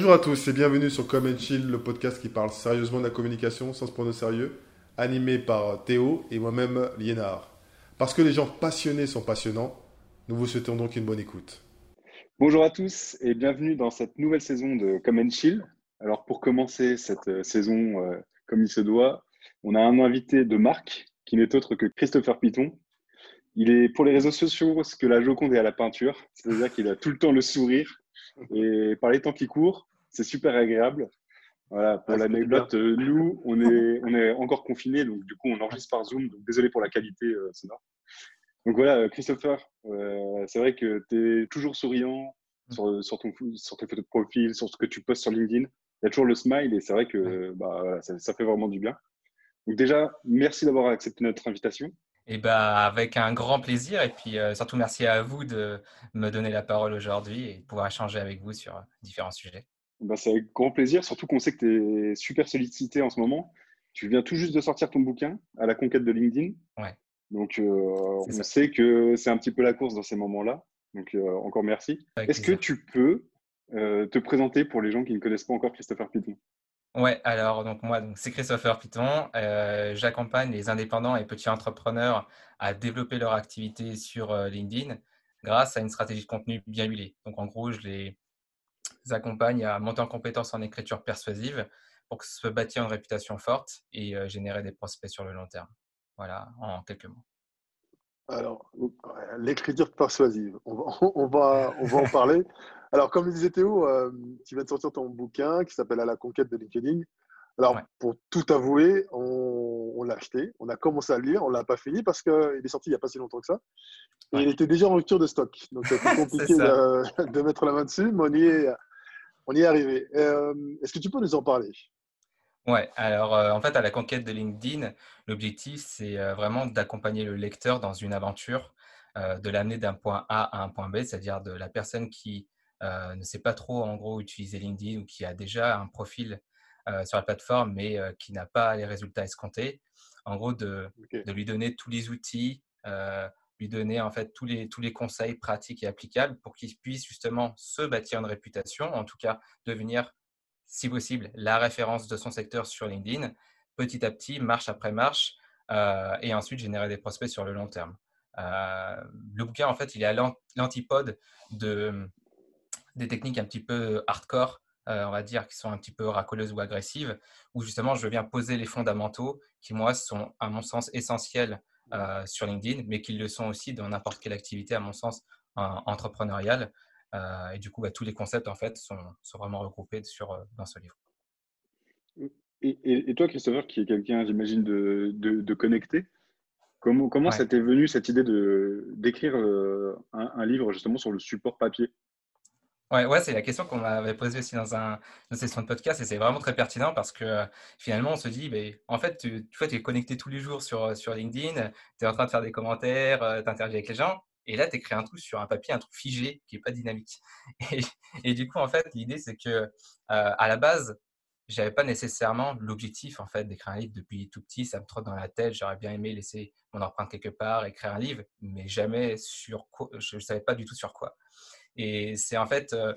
Bonjour à tous et bienvenue sur Come Chill, le podcast qui parle sérieusement de la communication sans se prendre au sérieux, animé par Théo et moi-même Liénard. Parce que les gens passionnés sont passionnants, nous vous souhaitons donc une bonne écoute. Bonjour à tous et bienvenue dans cette nouvelle saison de Come Chill. Alors pour commencer cette euh, saison euh, comme il se doit, on a un invité de marque qui n'est autre que Christopher Piton. Il est pour les réseaux sociaux ce que la Joconde est à la peinture, c'est-à-dire qu'il a tout le temps le sourire et par les temps qui courent, c'est super agréable. Voilà, pour ah, l'anecdote, euh, nous, on est, on est encore confinés, donc du coup, on enregistre par Zoom, donc désolé pour la qualité euh, sonore. Donc voilà, Christopher, euh, c'est vrai que tu es toujours souriant mm. sur, sur, ton, sur tes photos de profil, sur ce que tu postes sur LinkedIn. Il y a toujours le smile et c'est vrai que bah, ça, ça, fait vraiment du bien. Donc déjà, merci d'avoir accepté notre invitation. Et bah, avec un grand plaisir. Et puis euh, surtout, merci à vous de me donner la parole aujourd'hui et de pouvoir échanger avec vous sur euh, différents sujets. Bah, c'est avec grand plaisir, surtout qu'on sait que tu es super sollicité en ce moment. Tu viens tout juste de sortir ton bouquin à la conquête de LinkedIn. Ouais. Donc, euh, on sait que c'est un petit peu la course dans ces moments-là. Donc, encore merci. Est-ce que tu peux te présenter pour les gens qui ne connaissent pas encore Christopher Piton? Ouais, alors donc moi, donc, c'est Christopher Piton. Euh, j'accompagne les indépendants et petits entrepreneurs à développer leur activité sur euh, LinkedIn grâce à une stratégie de contenu bien huilée. Donc en gros, je les accompagne à monter en compétences en écriture persuasive pour se bâtir une réputation forte et euh, générer des prospects sur le long terme. Voilà, en quelques mots. Alors, l'écriture persuasive, on va, on va, on va en parler. Alors, comme le disait Théo, euh, tu viens de sortir ton bouquin qui s'appelle À la conquête de LinkedIn. Alors, pour tout avouer, on, l'a acheté, on a commencé à le lire, on ne l'a pas fini parce qu'il est sorti il n'y a pas si longtemps que ça. Et il était déjà en rupture de stock. Donc, c'est compliqué de, mettre la main dessus, mais on y est, on y est arrivé. Euh, est-ce que tu peux nous en parler? Ouais, alors euh, en fait, à la conquête de LinkedIn, l'objectif, c'est vraiment d'accompagner le lecteur dans une aventure, de l'amener d'un point A à un point B, c'est-à-dire de la personne qui ne sait pas trop en gros utiliser LinkedIn ou qui a déjà un profil sur la plateforme mais euh, qui n'a pas les résultats escomptés, en gros de, de lui donner tous les outils, lui donner en fait tous les, tous les conseils pratiques et applicables pour qu'il puisse justement se bâtir une réputation, en tout cas devenir si possible la référence de son secteur sur LinkedIn, petit à petit, marche après marche, et ensuite générer des prospects sur le long terme. le bouquin, en fait, il est à l'antipode de, des techniques un petit peu hardcore, euh, on va dire, qui sont un petit peu racoleuses ou agressives, où justement je viens poser les fondamentaux qui, moi, sont à mon sens essentiels euh, sur LinkedIn, mais qui le sont aussi dans n'importe quelle activité, à mon sens, entrepreneuriale. Euh, et du coup, bah, tous les concepts, en fait, sont, vraiment regroupés sur, dans ce livre. Et, toi, Christopher, qui est quelqu'un, j'imagine, de, de, connecté, comment, comment ça t'est venu cette idée d'écrire un, un, livre justement sur le support papier? Ouais, ouais, c'est la question qu'on m'avait posée aussi dans un, une session de podcast et c'est vraiment très pertinent parce que euh, finalement on se dit, mais, en fait, tu, tu, vois, tu es connecté tous les jours sur, sur LinkedIn, tu es en train de faire des commentaires, euh, tu interagis avec les gens et là tu écris un truc sur un papier, un truc figé qui n'est pas dynamique. Et, du coup, en fait, l'idée c'est que euh, à la base, j'avais pas nécessairement l'objectif en fait d'écrire un livre depuis tout petit, ça me trotte dans la tête, j'aurais bien aimé laisser mon empreinte quelque part, écrire un livre, mais jamais sur quoi, je ne savais pas du tout sur quoi. Et c'est en fait euh,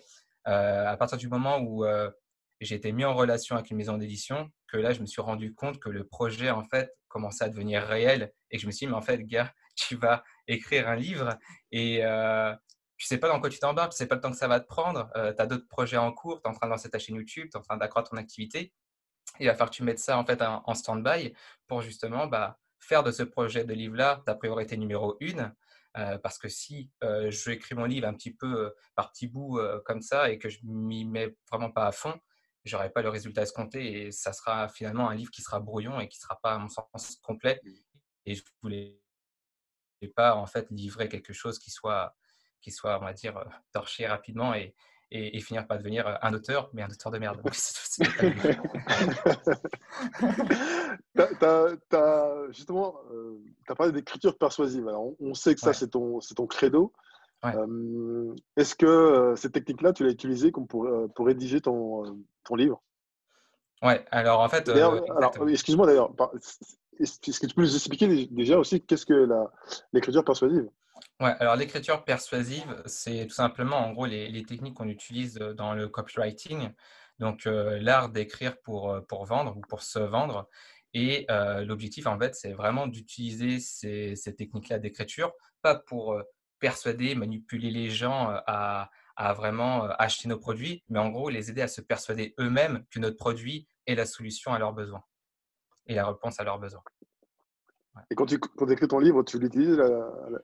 euh, à partir du moment où euh, j'ai été mis en relation avec une maison d'édition que là, je me suis rendu compte que le projet, en fait, commençait à devenir réel et que je me suis dit, mais en fait, gars, tu vas écrire un livre et euh, tu sais pas dans quoi tu t'embarques, tu sais pas le temps que ça va te prendre, tu as d'autres projets en cours, tu es en train de lancer ta chaîne YouTube, tu es en train d'accroître ton activité. Il va falloir que tu mettes ça en fait en, stand-by pour justement bah, faire de ce projet de livre-là ta priorité numéro une euh, parce que si euh, je écris mon livre un petit peu euh, par petits bouts comme ça et que je m'y mets vraiment pas à fond, j'aurai pas le résultat escompté et ça sera finalement un livre qui sera brouillon et qui sera pas à mon sens complet. Mmh. Et je voulais pas en fait livrer quelque chose qui soit qui soit on va dire torché rapidement et, et, finir par devenir euh, un auteur, mais un auteur de merde. justement, euh, tu as parlé d'écriture persuasive. Alors, on, sait que ça, c'est ton, ton credo. Euh, est-ce que cette technique-là, tu l'as utilisée pour, pour rédiger ton, ton livre? Ouais, alors en fait. excuse-moi d'ailleurs, est-ce que tu peux nous expliquer déjà aussi qu'est-ce que l'écriture persuasive? Alors l'écriture persuasive, c'est tout simplement en gros les, techniques qu'on utilise dans le copywriting, donc l'art d'écrire pour, pour vendre ou pour se vendre. Et l'objectif, en fait, c'est vraiment d'utiliser ces, techniques-là d'écriture, pas pour persuader, manipuler les gens à vraiment acheter nos produits, mais en gros les aider à se persuader eux-mêmes que notre produit est la solution à leurs besoins et la réponse à leurs besoins. Et quand tu, quand écris ton livre, tu l'utilises,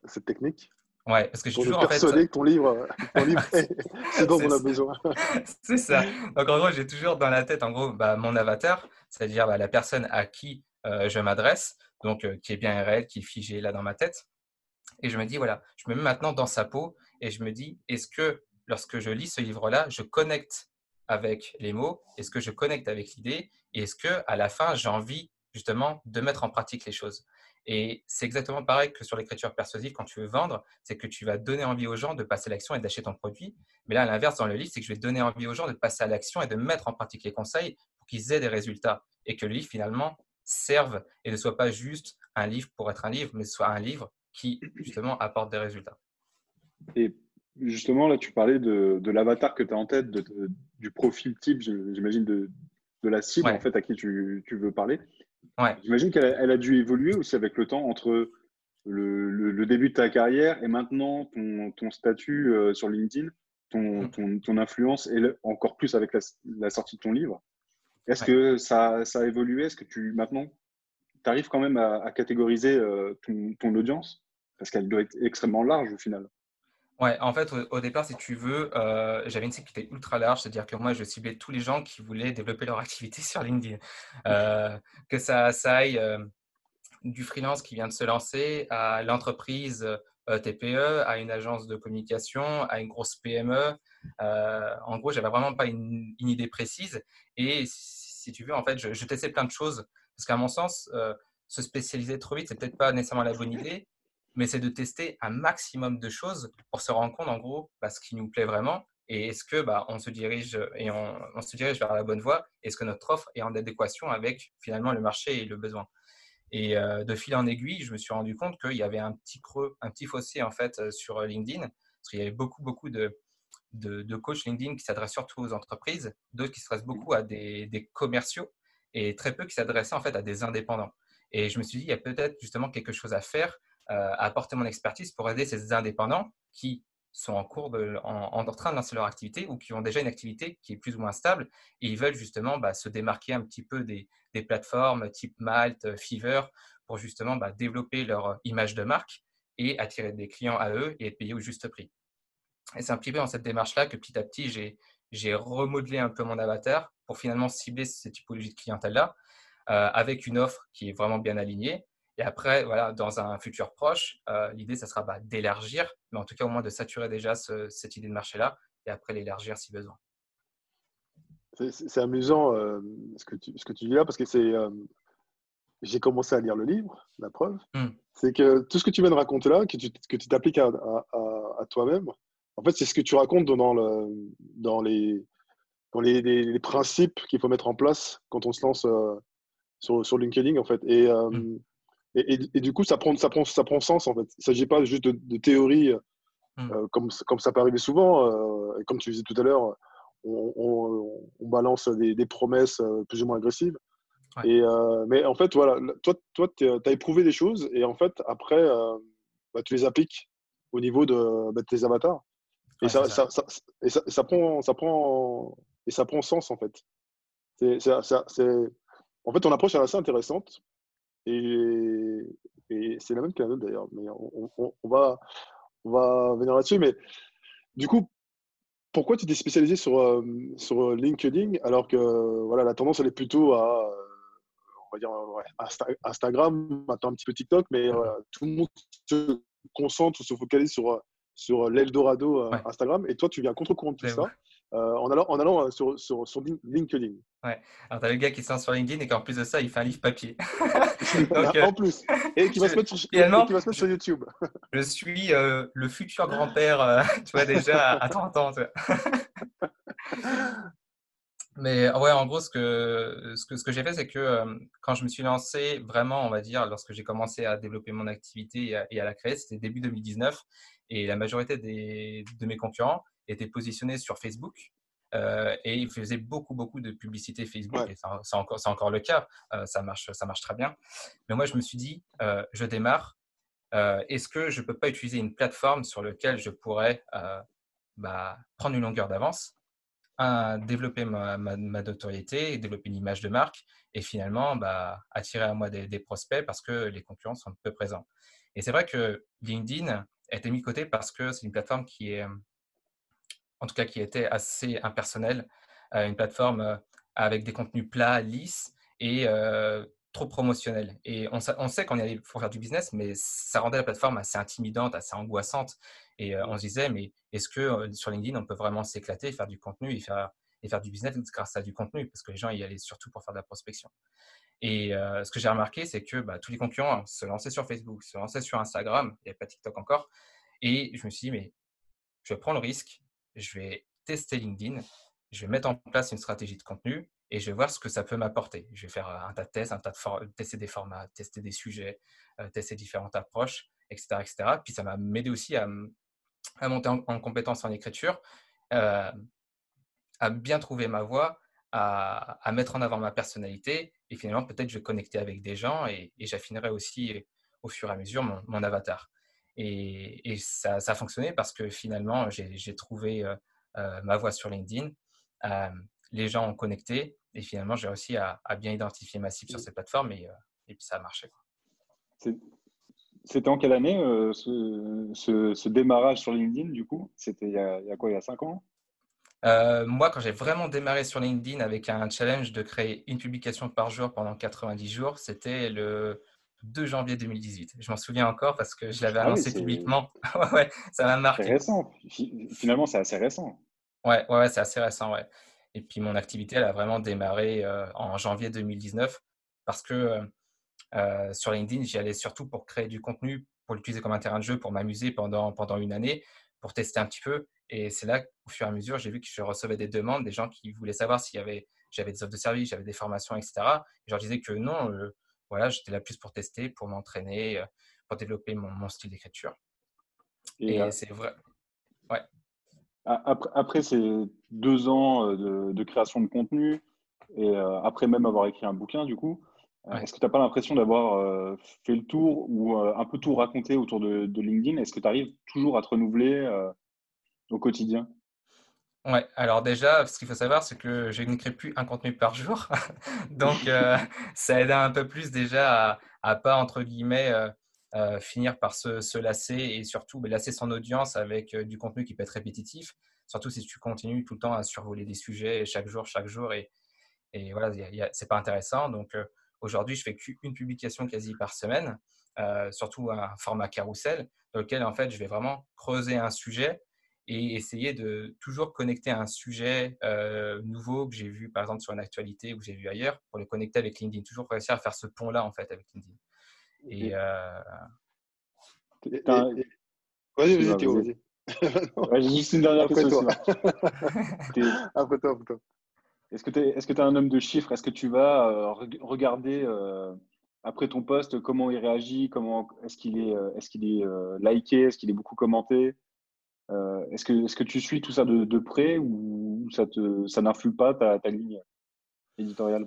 cette technique? Ouais, parce que je suis toujours persuadé que ton livre, ton livre c'est dont on a besoin. c'est ça. Donc en gros, j'ai toujours dans la tête en gros bah, mon avatar, c'est-à-dire bah, la personne à qui euh, je m'adresse, donc euh, qui est bien réel, qui est figé là dans ma tête. Et je me dis voilà, je me mets maintenant dans sa peau et je me dis est-ce que lorsque je lis ce livre-là, je connecte avec les mots? Est-ce que je connecte avec l'idée? Et est-ce que à la fin, j'ai envie justement de mettre en pratique les choses? Et c'est exactement pareil que sur l'écriture persuasive quand tu veux vendre, c'est que tu vas donner envie aux gens de passer à l'action et d'acheter ton produit. Mais là, à l'inverse, dans le livre, c'est que je vais donner envie aux gens de passer à l'action et de mettre en pratique les conseils pour qu'ils aient des résultats et que le livre, finalement, serve et ne soit pas juste un livre pour être un livre, mais soit un livre qui, justement, apporte des résultats. Et justement, là, tu parlais de, l'avatar que tu as en tête, du profil type, j'imagine, de, la cible en fait, à qui tu veux parler. J'imagine qu'elle a dû évoluer aussi avec le temps entre le, début de ta carrière et maintenant ton, statut euh, sur LinkedIn, mm. ton, ton, influence et encore plus avec la, sortie de ton livre. Est-ce que ça, ça, a évolué? Est-ce que tu maintenant tu arrives quand même à, catégoriser euh, ton, audience? Parce qu'elle doit être extrêmement large au final. Ouais, en fait, au, départ, si tu veux, euh, j'avais une cible qui était ultra large, c'est-à-dire que moi, je ciblais tous les gens qui voulaient développer leur activité sur LinkedIn. Euh, que ça, aille euh, du freelance qui vient de se lancer à l'entreprise TPE, à une agence de communication, à une grosse PME. en gros, j'avais vraiment pas une, idée précise. Et si, tu veux, en fait, je, je, testais plein de choses. Parce qu'à mon sens, se spécialiser trop vite, c'est peut-être pas nécessairement la bonne idée mais c'est de tester un maximum de choses pour se rendre compte en gros bah, ce qui nous plaît vraiment et est-ce que bah, on se dirige et on, se dirige vers la bonne voie Est-ce que notre offre est en adéquation avec finalement le marché et le besoin Et euh, de fil en aiguille, je me suis rendu compte qu'il y avait un petit creux, un petit fossé en fait euh, sur LinkedIn parce qu'il y avait beaucoup beaucoup de de, de coachs LinkedIn qui s'adressent surtout aux entreprises, d'autres qui s'adressent beaucoup à des, des, commerciaux et très peu qui s'adressaient en fait à des indépendants. Et je me suis dit, il y a peut-être justement quelque chose à faire euh, apporter mon expertise pour aider ces indépendants qui sont en cours de, en, train de lancer leur activité ou qui ont déjà une activité qui est plus ou moins stable et ils veulent justement bah, se démarquer un petit peu des, plateformes type Malte, Fiverr pour justement bah, développer leur image de marque et attirer des clients à eux et être payés au juste prix. Et c'est un petit peu dans cette démarche-là que petit à petit, j'ai remodelé un peu mon avatar pour finalement cibler ces typologies de clientèle-là euh, avec une offre qui est vraiment bien alignée et après, voilà, dans un futur proche, euh, l'idée, ça sera bah, d'élargir, mais en tout cas au moins de saturer déjà cette idée de marché-là et après l'élargir si besoin. C'est amusant euh, ce, que tu, ce que tu dis là parce que c'est. Euh, j'ai commencé à lire le livre, la preuve. Hmm. C'est que tout ce que tu viens de raconter là, que tu que tu t'appliques à, à, toi-même, en fait, c'est ce que tu racontes dans, le, dans, les, dans les, les, principes qu'il faut mettre en place quand on se lance sur, sur LinkedIn, en fait. Et. Hmm. Et, du coup, ça prend, ça, prend, ça prend sens en fait. Il ne s'agit pas juste de, théorie hmm. euh, comme, comme ça peut arriver souvent. Euh, et comme tu disais tout à l'heure, on, balance des, promesses euh, plus ou moins agressives. Et, mais en fait, voilà, toi, toi tu as éprouvé des choses et en fait, après, bah, tu les appliques au niveau de, bah, tes avatars. Et, ça, ça. et ça, prend, ça, prend, et ça prend sens en fait. C'est, en fait, ton approche est assez intéressante et, c'est la même que la nôtre d'ailleurs. Mais on, va, on va venir là-dessus. Mais du coup, pourquoi tu t'es spécialisé sur, euh, sur LinkedIn alors que voilà, la tendance elle est plutôt à on va dire Instagram, maintenant un petit peu TikTok, mais tout le monde se concentre ou se focalise sur, sur l'Eldorado euh, Instagram. Et toi, tu viens contre-courant de tout ça. Euh, en allant, en allant euh, sur, sur, sur, LinkedIn. Ouais. Alors, tu as le gars qui lance sur LinkedIn et qu'en plus de ça, il fait un livre papier. en plus. Et qui va, se mettre sur, qui va se mettre sur YouTube. je suis le futur grand-père, tu vois, déjà à 30 ans. Mais ouais, en gros, ce que, ce que, ce que j'ai fait, c'est que quand je me suis lancé vraiment, on va dire, lorsque j'ai commencé à développer mon activité et à, la créer, c'était début 2019. Et la majorité des, de mes concurrents étaient positionnés sur Facebook. et ils faisaient beaucoup, beaucoup de publicité Facebook. Et c'est encore, encore le cas. ça, marche, ça marche très bien. Mais moi, je me suis dit, je démarre. Est-ce que je ne peux pas utiliser une plateforme sur laquelle je pourrais bah, prendre une longueur d'avance développer ma, ma, notoriété, développer une image de marque et finalement bah, attirer à moi des, prospects parce que les concurrents sont peu présents. Et c'est vrai que LinkedIn a été mis de côté parce que c'est une plateforme qui est, en tout cas, qui était assez impersonnelle, euh, une plateforme euh, avec des contenus plats, lisses et euh, trop promotionnels. Et on, sait qu'on y allait pour faire du business, mais ça rendait la plateforme assez intimidante, assez angoissante. Et on se disait, mais est-ce que sur LinkedIn, on peut vraiment s'éclater, faire du contenu et faire, du business grâce à du contenu? Parce que les gens y allaient surtout pour faire de la prospection. Et ce que j'ai remarqué, c'est que bah, tous les concurrents se lançaient sur Facebook, se lançaient sur Instagram, il n'y avait pas TikTok encore. Et je me suis dit, mais je prendre le risque, je vais tester LinkedIn, je vais mettre en place une stratégie de contenu et je vais voir ce que ça peut m'apporter. Je vais faire un tas de tests, un tas de tester des formats, tester des sujets, tester différentes approches, etc. etc. Puis ça m'a aidé aussi à, monter en, compétence en écriture, euh, à bien trouver ma voix, à, mettre en avant ma personnalité. Et finalement, peut-être je vais connecter avec des gens et, j'affinerai aussi au fur et à mesure mon, avatar. Et, ça, a fonctionné parce que finalement, j'ai trouvé euh, euh, ma voix sur LinkedIn. les gens ont connecté et finalement, j'ai réussi à, bien identifier ma cible sur cette plateforme et, et puis ça a marché. C'était en quelle année euh, ce, démarrage sur LinkedIn du coup? C'était il, y a quoi Il y a 5 ans? Euh, moi, quand j'ai vraiment démarré sur LinkedIn avec un challenge de créer une publication par jour pendant 90 jours, c'était le 2 janvier 2018. Je m'en souviens encore parce que je l'avais ah annoncé publiquement. ouais, ça m'a marqué. C'est récent. Finalement, c'est assez récent. Ouais, ouais, c'est assez récent. Ouais. Et puis, mon activité, elle a vraiment démarré euh, en janvier 2019 parce que euh, sur LinkedIn, j'y allais surtout pour créer du contenu, pour l'utiliser comme un terrain de jeu, pour m'amuser pendant, pendant une année, pour tester un petit peu. Et c'est là qu'au fur et à mesure, j'ai vu que je recevais des demandes, des gens qui voulaient savoir s'il y avait, j'avais des offres de service, j'avais des formations, etc. Et je leur disais que non, euh, voilà, j'étais là plus pour tester, pour m'entraîner, euh, pour développer mon, style d'écriture. Et, c'est vrai. Ouais. Après, après, ces deux ans de, de, création de contenu, et après même avoir écrit un bouquin, du coup, est-ce que tu n'as pas l'impression d'avoir euh, fait le tour ou euh, un peu tout raconté autour de, LinkedIn? Est-ce que tu arrives toujours à te renouveler euh, au quotidien? Ouais, alors déjà, ce qu'il faut savoir, c'est que je n'écris plus un contenu par jour. Donc, ça aide un peu plus déjà à, ne pas, entre guillemets, finir par se, lasser et surtout ben, lasser son audience avec du contenu qui peut être répétitif. Surtout si tu continues tout le temps à survoler des sujets chaque jour, chaque jour. Et, et voilà, c'est pas intéressant. Donc, Aujourd'hui, je fais qu'une publication quasi par semaine, euh, surtout un format carrousel, dans lequel en fait, je vais vraiment creuser un sujet et essayer de toujours connecter un sujet euh, nouveau que j'ai vu par exemple sur une actualité ou que j'ai vu ailleurs pour le connecter avec LinkedIn. Toujours réussir à faire ce pont-là en fait avec LinkedIn. Et, euh... Vas-y, vas-y, Théo, vas-y. J'ai juste une dernière question. après toi, après toi. Est-ce que tu es, est un homme de chiffres? Est-ce que tu vas euh, regarder euh, après ton post comment il réagit comment, Est-ce qu'il est, est, qu'il est euh, liké? Est-ce qu'il est beaucoup commenté? Est-ce que, est que tu suis tout ça de, près ou ça, te, ça n'influe pas ta, ta ligne éditoriale?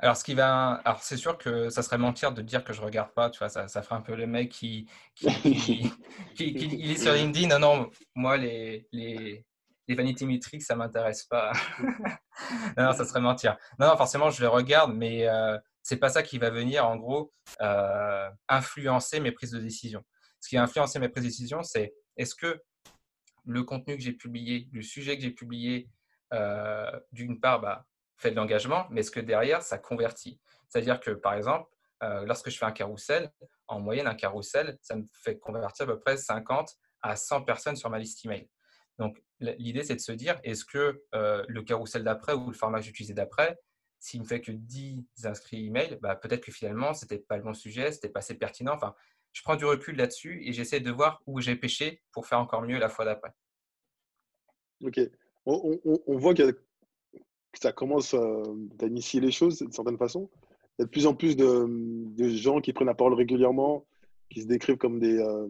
Alors, ce qui va, alors c'est sûr que ça serait mentir de dire que je regarde pas, tu vois, ça, ça ferait un peu le mec qui, qui, qui, qui, il est sur LinkedIn. Non, non, moi les, les, les vanity metrics, ça m'intéresse pas. non, ça serait mentir. Non, non, forcément, je les regarde, mais euh, c'est pas ça qui va venir, en gros, euh, influencer mes prises de décision. Ce qui va influencer mes prises de décision, c'est est-ce que le contenu que j'ai publié, le sujet que j'ai publié, euh, d'une part, bah, fait de l'engagement, mais est-ce que derrière, ça convertit C'est-à-dire que, par exemple, lorsque je fais un carrousel, en moyenne, un carrousel, ça me fait convertir à peu près 50 à 100 personnes sur ma liste email. Donc, l'idée, c'est de se dire, est-ce que euh, le carrousel d'après ou le format que j'utilisais d'après, s'il ne fait que 10 inscrits email, bah, peut-être que finalement, ce n'était pas le bon sujet, ce n'était pas assez pertinent. Enfin, je prends du recul là-dessus et j'essaie de voir où j'ai pêché pour faire encore mieux la fois d'après. Ok. On, voit que ça commence d'initier les choses d'une certaine façon. Il y a de plus en plus de, de, gens qui prennent la parole régulièrement, qui se décrivent comme des. je ne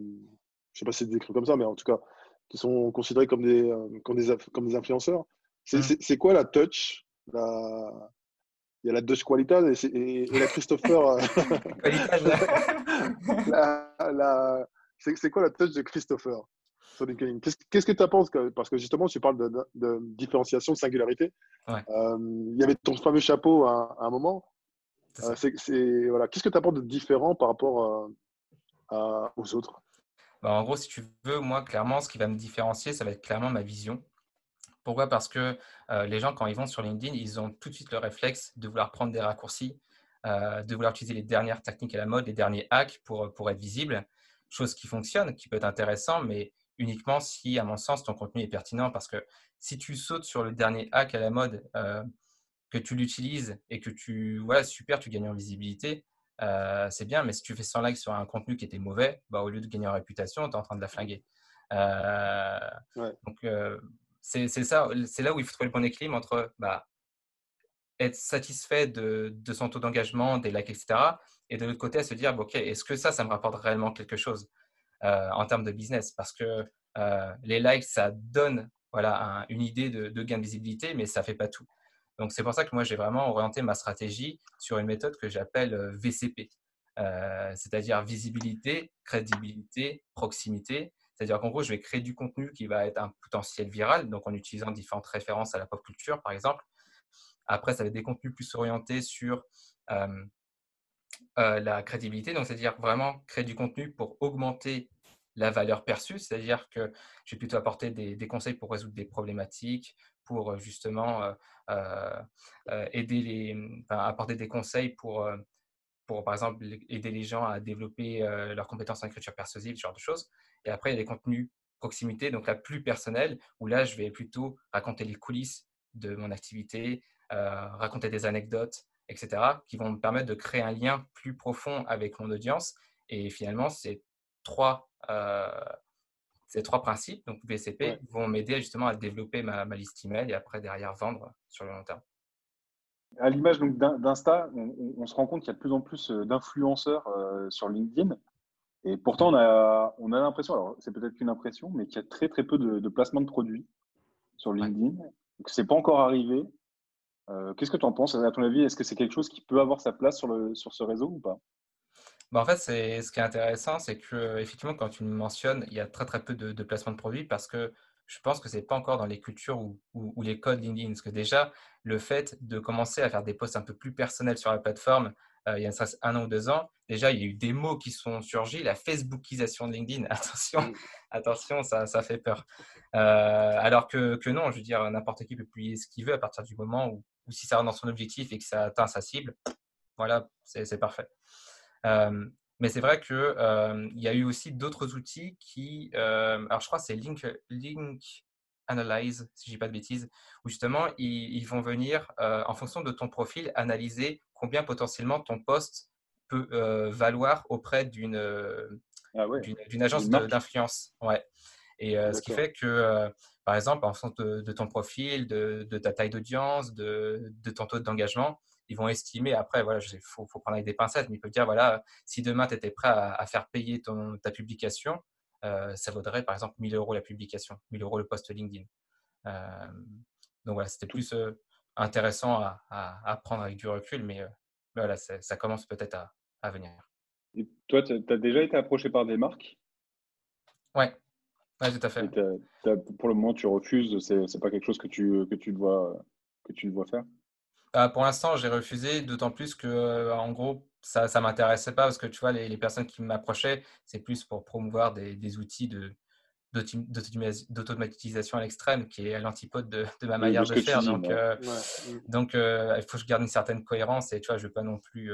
sais pas si c'est décrivent comme ça, mais en tout cas, qui sont considérés comme des, comme des, comme des influenceurs. Mmh. C'est quoi la touch la... Il y a la Touch Qualitas et, et, la Christopher. la, la... C'est quoi la touch de Christopher Qu'est-ce que tu penses Parce que justement, tu parles de, de, différenciation, de singularité. Euh, il y avait ton fameux chapeau à, un moment. Euh, voilà. Qu'est-ce que tu apportes de différent par rapport euh, aux autres? Bah, En gros, si tu veux, moi, clairement, ce qui va me différencier, ça va être clairement ma vision. Pourquoi? Parce que les gens, quand ils vont sur LinkedIn, ils ont tout de suite le réflexe de vouloir prendre des raccourcis, de vouloir utiliser les dernières techniques à la mode, les derniers hacks pour, pour être visible. Chose qui fonctionne, qui peut être intéressant, mais uniquement si, à mon sens, ton contenu est pertinent. Parce que si tu sautes sur le dernier hack à la mode, que tu l'utilises et que tu, voilà, super, tu gagnes en visibilité, c'est bien. Mais si tu fais 100 likes sur un contenu qui était mauvais, bah, au lieu de gagner en réputation, tu es en train de la flinguer. Donc, c'est c'est là où il faut trouver le bon équilibre entre bah, être satisfait de, de son taux d'engagement, des likes, etc. Et de l'autre côté, à se dire, OK, est-ce que ça, ça me rapporte réellement quelque chose euh, en termes de business? Parce que euh, les likes, ça donne voilà, une idée de, gain de visibilité, mais ça ne fait pas tout. Donc, c'est pour ça que moi, j'ai vraiment orienté ma stratégie sur une méthode que j'appelle euh, VCP, c'est-à-dire visibilité, crédibilité, proximité. C'est-à-dire qu'en gros, je vais créer du contenu qui va être un potentiel viral, donc en utilisant différentes références à la pop culture, par exemple. Après, ça va être des contenus plus orientés sur euh, la crédibilité, donc c'est-à-dire vraiment créer du contenu pour augmenter la valeur perçue, c'est-à-dire que je vais plutôt apporter des, conseils pour résoudre des problématiques, pour euh, justement euh, apporter des conseils pour, pour, par exemple, aider les gens à développer leurs compétences en écriture persuasive, ce genre de choses. Et après, il y a des contenus proximité, donc la plus personnelle, où là, je vais plutôt raconter les coulisses de mon activité, raconter des anecdotes, etc., qui vont me permettre de créer un lien plus profond avec mon audience. Et finalement, ces trois, euh, ces trois principes, donc VCP, vont m'aider justement à développer ma, liste email et après derrière vendre sur le long terme. À l'image d'Insta, on, se rend compte qu'il y a de plus en plus euh, d'influenceurs euh, sur LinkedIn. Et pourtant, on a, on a l'impression, alors c'est peut-être qu'une impression, mais qu'il y a très très peu de, de placements de produits sur LinkedIn. Donc, ce n'est pas encore arrivé. Euh, qu'est-ce que tu en penses? À ton avis, est-ce que c'est quelque chose qui peut avoir sa place sur, le, sur ce réseau ou pas? Bah en fait, ce qui est intéressant, c'est que effectivement, quand tu me mentionnes, il y a très très peu de, de placements de produits parce que je pense que ce n'est pas encore dans les cultures ou, ou, les codes LinkedIn. Parce que déjà, le fait de commencer à faire des posts un peu plus personnels sur la plateforme, il y a un an ou deux ans, déjà, il y a eu des mots qui sont surgis, la Facebookisation de LinkedIn. Attention, attention, ça, ça fait peur. Euh, alors que, que, non, je veux dire, n'importe qui peut publier ce qu'il veut à partir du moment où ou si ça rentre dans son objectif et que ça atteint sa cible, voilà, c'est parfait. Euh, mais c'est vrai qu'il euh, y a eu aussi d'autres outils qui, euh, alors je crois que c'est Link, Link Analyze, si je dis pas de bêtises, où justement ils, vont venir, en fonction de ton profil, analyser combien potentiellement ton poste peut valoir auprès d'une ah agence d'influence. Ouais. Et ce qui fait que par exemple, en fonction de, ton profil, de, ta taille d'audience, de, ton taux d'engagement, ils vont estimer, après, voilà, il faut, prendre avec des pincettes, mais ils peuvent dire, voilà, si demain tu étais prêt à, faire payer ton, ta publication, euh, ça vaudrait par exemple 1000 euros la publication, 1000 euros le post LinkedIn. Euh, donc voilà, c'était plus euh, intéressant à, prendre avec du recul, mais, voilà, ça commence peut-être à, venir. Et toi, tu as déjà été approché par des marques? Ouais, oui, tout à fait. pour le moment, tu refuses, c'est n'est pas quelque chose que tu, que tu, dois, que tu dois faire? Bah, Pour l'instant, j'ai refusé, d'autant plus que, euh, en gros, ça ne m'intéressait pas parce que tu vois, les, les personnes qui m'approchaient, c'est plus pour promouvoir des, des outils de, d'automatisation à l'extrême qui est à l'antipode de, de, ma manière de, faire. donc, euh, donc euh, il faut que je garde une certaine cohérence et tu vois, je ne veux pas non plus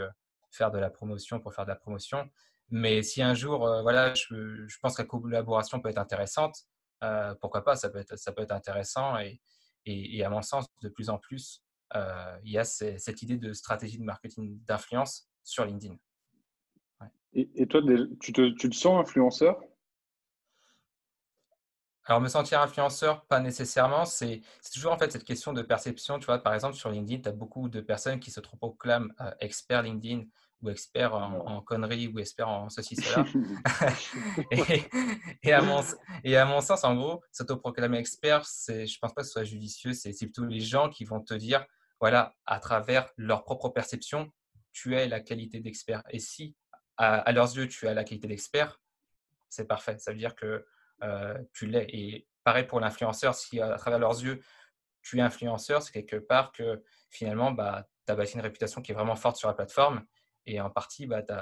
faire de la promotion pour faire de la promotion. Mais si un jour, euh, voilà, je, je, pense que la collaboration peut être intéressante, euh, pourquoi pas, ça peut être, ça peut être intéressant. Et, et, à mon sens, de plus en plus, euh, il y a cette idée de stratégie de marketing d'influence sur LinkedIn. Et, et, toi, tu te, tu te sens influenceur? Alors, me sentir influenceur, pas nécessairement. C'est toujours en fait cette question de perception. Tu vois, par exemple, sur LinkedIn, tu as beaucoup de personnes qui se proclament euh, experts LinkedIn ou experts en, conneries ou experts en ceci, cela. et, à mon, et à mon sens, en gros, s'autoproclamer expert, je ne pense pas que ce soit judicieux. C'est plutôt les gens qui vont te dire, voilà, à travers leur propre perception, tu as la qualité d'expert. Et si, à, à, leurs yeux, tu as la qualité d'expert, c'est parfait. Ça veut dire que tu l'es. Et pareil pour l'influenceur, si à travers leurs yeux, tu es influenceur, c'est quelque part que finalement, bah, tu as bâti une réputation qui est vraiment forte sur la plateforme. Et en partie, bah, tu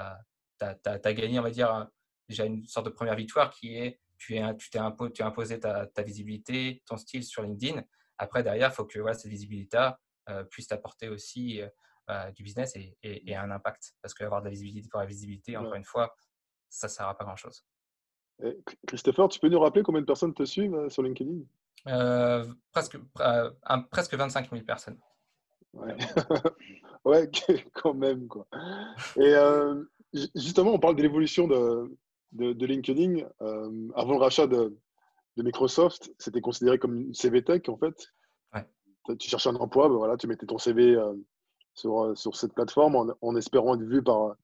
as, gagné, on va dire, déjà une sorte de première victoire qui est tu, es, tu, t'es imposé, tu as imposé ta, visibilité, ton style sur LinkedIn. Après, derrière, il faut que voilà, cette visibilité euh, puisse t'apporter aussi euh, du business et, et, un impact. Parce qu'avoir de la visibilité pour la visibilité, encore une fois, ça ne sert à pas grand-chose. Christopher, tu peux nous rappeler combien de personnes te suivent euh, sur LinkedIn? Euh, presque, euh, presque 25 000 personnes. Ouais, ouais quand même. Quoi. Et justement, on parle de l'évolution de, de, LinkedIn. avant le rachat de, de Microsoft, c'était considéré comme une CV Tech en fait. Tu cherchais un emploi, ben voilà, tu mettais ton CV sur, sur cette plateforme en, en, espérant être vu par,